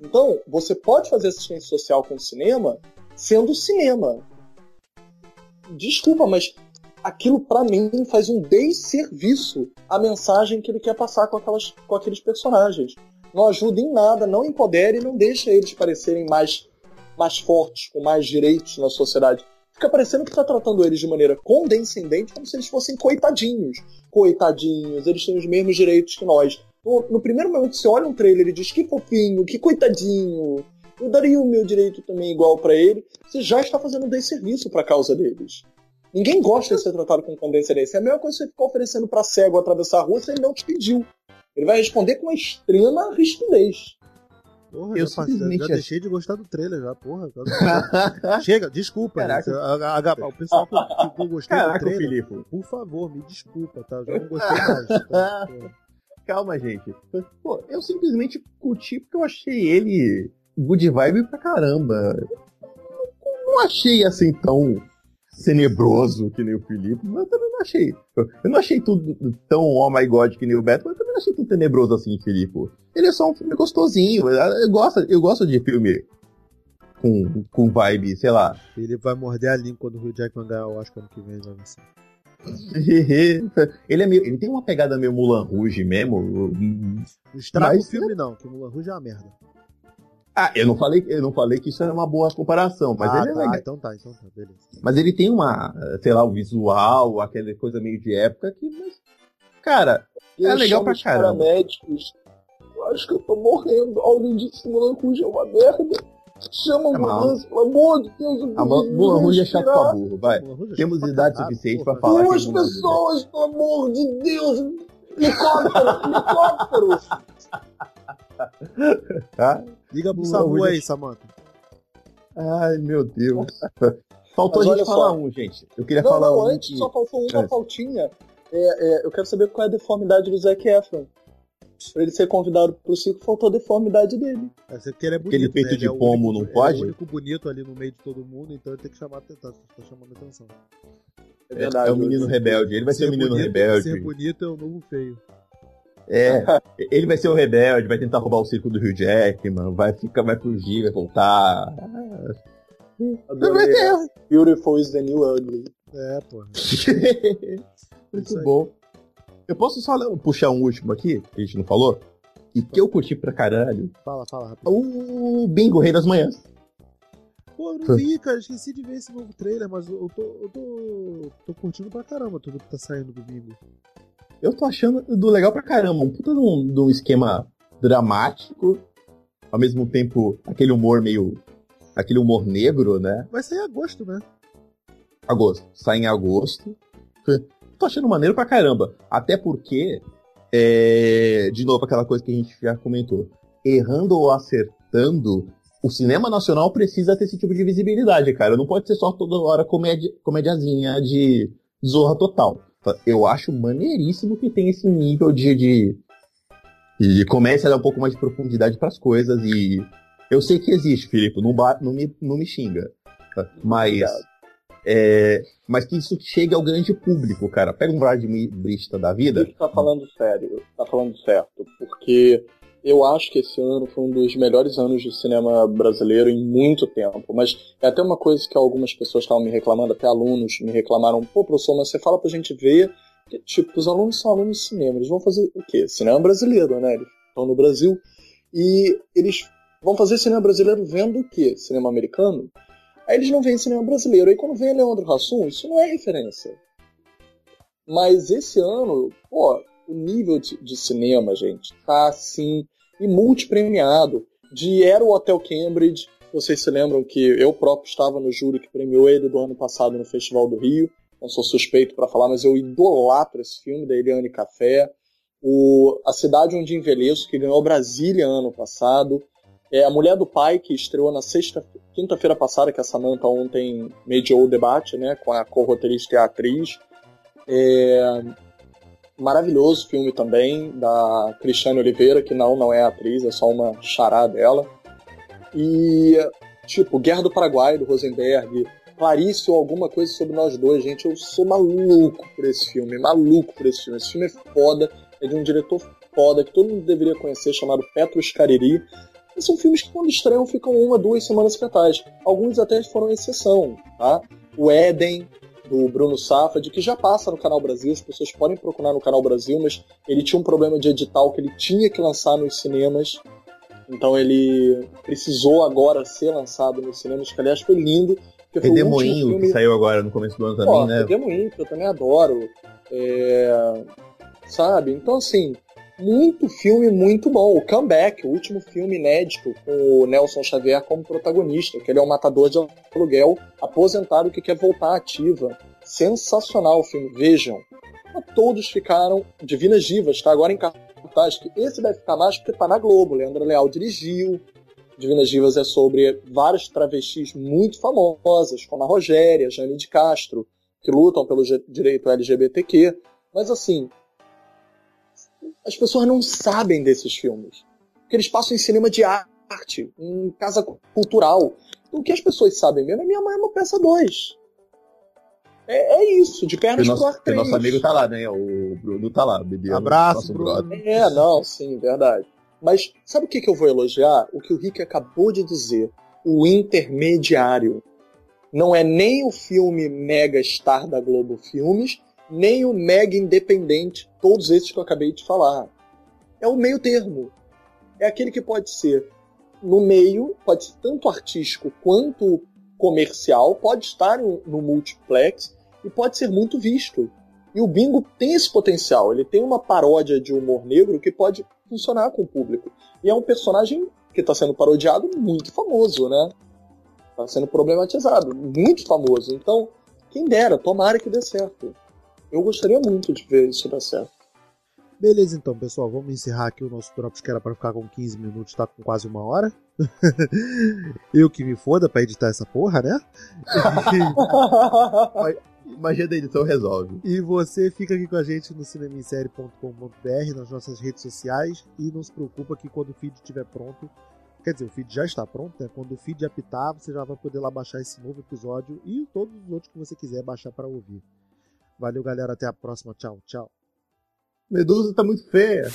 [SPEAKER 3] Então, você pode fazer assistência social com cinema sendo cinema. Desculpa, mas aquilo para mim faz um desserviço à mensagem que ele quer passar com, aquelas, com aqueles personagens. Não ajuda em nada, não empodera e não deixa eles parecerem mais, mais fortes, com mais direitos na sociedade fica parecendo que tá tratando eles de maneira condescendente, como se eles fossem coitadinhos. Coitadinhos, eles têm os mesmos direitos que nós. No, no primeiro momento você olha um trailer e diz que fofinho, que coitadinho, eu daria o meu direito também igual para ele, você já está fazendo um desserviço para a causa deles. Ninguém gosta de ser tratado com condescendência. É a mesma coisa que você ficar oferecendo para cego atravessar a rua se ele não te pediu. Ele vai responder com uma extrema rispidez.
[SPEAKER 1] Porra, eu já, simplesmente já deixei de gostar do trailer já, porra. Chega, desculpa. Caraca. A, a, o pessoal que, que eu gostei
[SPEAKER 2] Caraca,
[SPEAKER 1] do trailer,
[SPEAKER 2] Filipe.
[SPEAKER 1] por favor, me desculpa, tá? Eu já não gostei mais. Tá?
[SPEAKER 2] Calma, gente. Pô, eu simplesmente curti porque eu achei ele good vibe pra caramba. Não achei assim tão tenebroso que nem o Felipe, mas eu também não achei. Eu não achei tudo tão oh my god que nem o Beto, mas eu também não achei tão tenebroso assim, Felipe. Ele é só um filme gostosinho. Eu gosto, eu gosto de filme com, com vibe, sei lá.
[SPEAKER 1] Ele vai morder a língua quando o Hugh Jackman ganhar o Oscar ano que vem, vai ser.
[SPEAKER 2] ele, é meio, ele tem uma pegada meio Mulan Rouge mesmo.
[SPEAKER 1] Não estraga mas, o filme, não, que Mulan Rouge é uma merda.
[SPEAKER 2] Ah, eu não falei, eu não falei que isso era uma boa comparação, mas
[SPEAKER 1] ah,
[SPEAKER 2] ele é
[SPEAKER 1] tá,
[SPEAKER 2] legal.
[SPEAKER 1] Então tá, então tá, beleza.
[SPEAKER 2] Mas ele tem uma, sei lá, o um visual, aquela coisa meio de época que, mas, cara, eu é legal pra caramba.
[SPEAKER 3] Paramédicos. Eu acho que eu tô morrendo. Alguém disse que Mulan Rouge é uma merda. Chama a ambulância, pelo amor de Deus.
[SPEAKER 2] A Mulan Rouge é chato pra burro, vai. Temos idade suficiente pra falar.
[SPEAKER 3] Duas pessoas, pelo amor de Deus. Helicóptero, helicóptero.
[SPEAKER 1] tá? Liga pro Samu aí, Samanta.
[SPEAKER 2] Ai, meu Deus. Faltou
[SPEAKER 3] Mas
[SPEAKER 2] a gente falar
[SPEAKER 3] só.
[SPEAKER 2] um, gente. Eu queria
[SPEAKER 3] Não,
[SPEAKER 2] falar
[SPEAKER 3] não,
[SPEAKER 2] um.
[SPEAKER 3] antes
[SPEAKER 2] que-
[SPEAKER 3] só faltou uma
[SPEAKER 2] Antes.
[SPEAKER 3] pautinha. É, é, eu quero saber qual é a deformidade do Zac Efron. Pra ele ser convidado pro circo, faltou a deformidade dele.
[SPEAKER 1] É porque ele é bonito,
[SPEAKER 2] Aquele peito
[SPEAKER 1] né? Ele
[SPEAKER 2] de
[SPEAKER 1] é
[SPEAKER 2] pomo
[SPEAKER 1] único-
[SPEAKER 2] não
[SPEAKER 1] ele
[SPEAKER 2] pode?
[SPEAKER 1] É o único bonito ali no meio de todo mundo, então ele tem que chamar atenção. Tá chamando atenção.
[SPEAKER 3] É
[SPEAKER 2] É, é o menino rebelde. Ele vai ser o menino
[SPEAKER 1] bonito,
[SPEAKER 2] rebelde.
[SPEAKER 1] Ser bonito é o novo feio.
[SPEAKER 2] É. Ele vai ser o rebelde, vai tentar roubar o circo do Rio Jackman, vai ficar, vai fugir, vai voltar.
[SPEAKER 3] Adorei. Beautiful is the new ugly.
[SPEAKER 1] É, pô.
[SPEAKER 2] Muito bom. Eu posso só puxar um último aqui, que a gente não falou? E que eu curti pra caralho.
[SPEAKER 1] Fala, fala rapidinho.
[SPEAKER 2] O Bingo Rei das Manhãs.
[SPEAKER 1] Pô, eu não vi, cara. Esqueci de ver esse novo trailer, mas eu tô, eu tô, tô curtindo pra caramba tudo que tá saindo do Bingo.
[SPEAKER 2] Eu tô achando do legal pra caramba. Um puta de um, de um esquema dramático. Ao mesmo tempo, aquele humor meio. Aquele humor negro, né?
[SPEAKER 1] Vai sair em agosto, né?
[SPEAKER 2] Agosto. Sai em agosto. Tô achando maneiro pra caramba. Até porque, é, de novo, aquela coisa que a gente já comentou. Errando ou acertando, o cinema nacional precisa ter esse tipo de visibilidade, cara. Não pode ser só toda hora comédia, comediazinha de zorra total. Eu acho maneiríssimo que tem esse nível de, de, de comece a dar um pouco mais de profundidade pras coisas. E eu sei que existe, Filipe, não, não, me, não me xinga. Mas.
[SPEAKER 3] Obrigado.
[SPEAKER 2] É, mas que isso chegue ao grande público, cara. Pega um Vladimir Brista da vida.
[SPEAKER 3] Ele tá falando sério, tá falando certo, porque eu acho que esse ano foi um dos melhores anos de cinema brasileiro em muito tempo. Mas é até uma coisa que algumas pessoas estavam me reclamando, até alunos me reclamaram, pô, professor, mas você fala pra gente ver. que, Tipo, os alunos são alunos de cinema, eles vão fazer o quê? Cinema brasileiro, né? Eles estão no Brasil. E eles vão fazer cinema brasileiro vendo o quê? Cinema americano? Aí eles não veem cinema brasileiro. Aí quando vem Leandro Hassum, isso não é referência. Mas esse ano, pô, o nível de, de cinema, gente, tá assim, e multipremiado. De Era o Hotel Cambridge, vocês se lembram que eu próprio estava no júri que premiou ele do ano passado no Festival do Rio. Não sou suspeito para falar, mas eu idolatro esse filme da Eliane Café. O A Cidade Onde Envelheço, que ganhou Brasília ano passado. É A Mulher do Pai, que estreou na sexta, quinta-feira passada, que a Samantha ontem mediou o debate, né, com a co-roteirista e a atriz. É, maravilhoso filme também, da Cristiane Oliveira, que não, não é atriz, é só uma chará dela. E, tipo, Guerra do Paraguai, do Rosenberg, Clarice ou alguma coisa sobre nós dois, gente. Eu sou maluco por esse filme, maluco por esse filme. Esse filme é foda, é de um diretor foda que todo mundo deveria conhecer, chamado Petros Cariri. E são filmes que, quando estreiam, ficam uma, duas semanas cartaz. Alguns até foram exceção, tá? O Éden, do Bruno Safad, que já passa no Canal Brasil, as pessoas podem procurar no Canal Brasil, mas ele tinha um problema de edital que ele tinha que lançar nos cinemas. Então ele precisou agora ser lançado nos cinemas, que aliás foi lindo.
[SPEAKER 2] Redemoinho,
[SPEAKER 3] filme-
[SPEAKER 2] que saiu agora no começo do ano também,
[SPEAKER 3] Pô,
[SPEAKER 2] né?
[SPEAKER 3] Redemoinho, que eu também adoro. É, Sabe? Então, assim, muito filme muito bom. O Comeback, o último filme inédito com o Nelson Xavier como protagonista, que ele é um matador de aluguel aposentado que quer voltar ativa. Sensacional o filme, vejam. Todos ficaram Divinas Divas, tá agora em cartaz. que Esse deve ficar mais porque tá na Globo. Leandro Leal dirigiu. Divinas Divas é sobre várias travestis muito famosas, como a Rogéria, Jane de Castro, que lutam pelo direito LGBTQ. Mas assim, as pessoas não sabem desses filmes. Porque eles passam em cinema de arte, em casa cultural. O que as pessoas sabem mesmo é Minha Mãe é uma peça 2. É, é isso, de pernas pro ar
[SPEAKER 2] que o
[SPEAKER 3] 3.
[SPEAKER 2] nosso amigo tá lá, né? O Bruno tá lá, bebendo.
[SPEAKER 1] Abraço, Bruno.
[SPEAKER 2] brother.
[SPEAKER 3] É, não, sim, verdade. Mas sabe o que, que eu vou elogiar? O que o Rick acabou de dizer. O intermediário. Não é nem o filme mega star da Globo Filmes, nem o mega independente, todos esses que eu acabei de falar. É o meio termo. É aquele que pode ser no meio, pode ser tanto artístico quanto comercial, pode estar no, multiplex e pode ser muito visto. E o Bingo tem esse potencial. Ele tem uma paródia de humor negro que pode funcionar com o público. E é um personagem que está sendo parodiado muito famoso, né? Está sendo problematizado, muito famoso. Então, quem dera, tomara que dê certo. Eu gostaria muito de ver isso dar certo.
[SPEAKER 1] Beleza, então, pessoal. Vamos encerrar aqui o nosso Drops, que era pra ficar com 15 minutos, tá com quase uma hora. Eu que me foda pra editar essa porra, né?
[SPEAKER 2] Magia da edição resolve.
[SPEAKER 1] E você fica aqui com a gente no cinemissérie.com.br, nas nossas redes sociais. E não se preocupa que quando o feed estiver pronto, quer dizer, o feed já está pronto, né? Quando o feed apitar, você já vai poder lá baixar esse novo episódio e todos os outros que você quiser baixar para ouvir. Valeu, galera. Até a próxima. Tchau, tchau.
[SPEAKER 2] Medusa tá muito feia.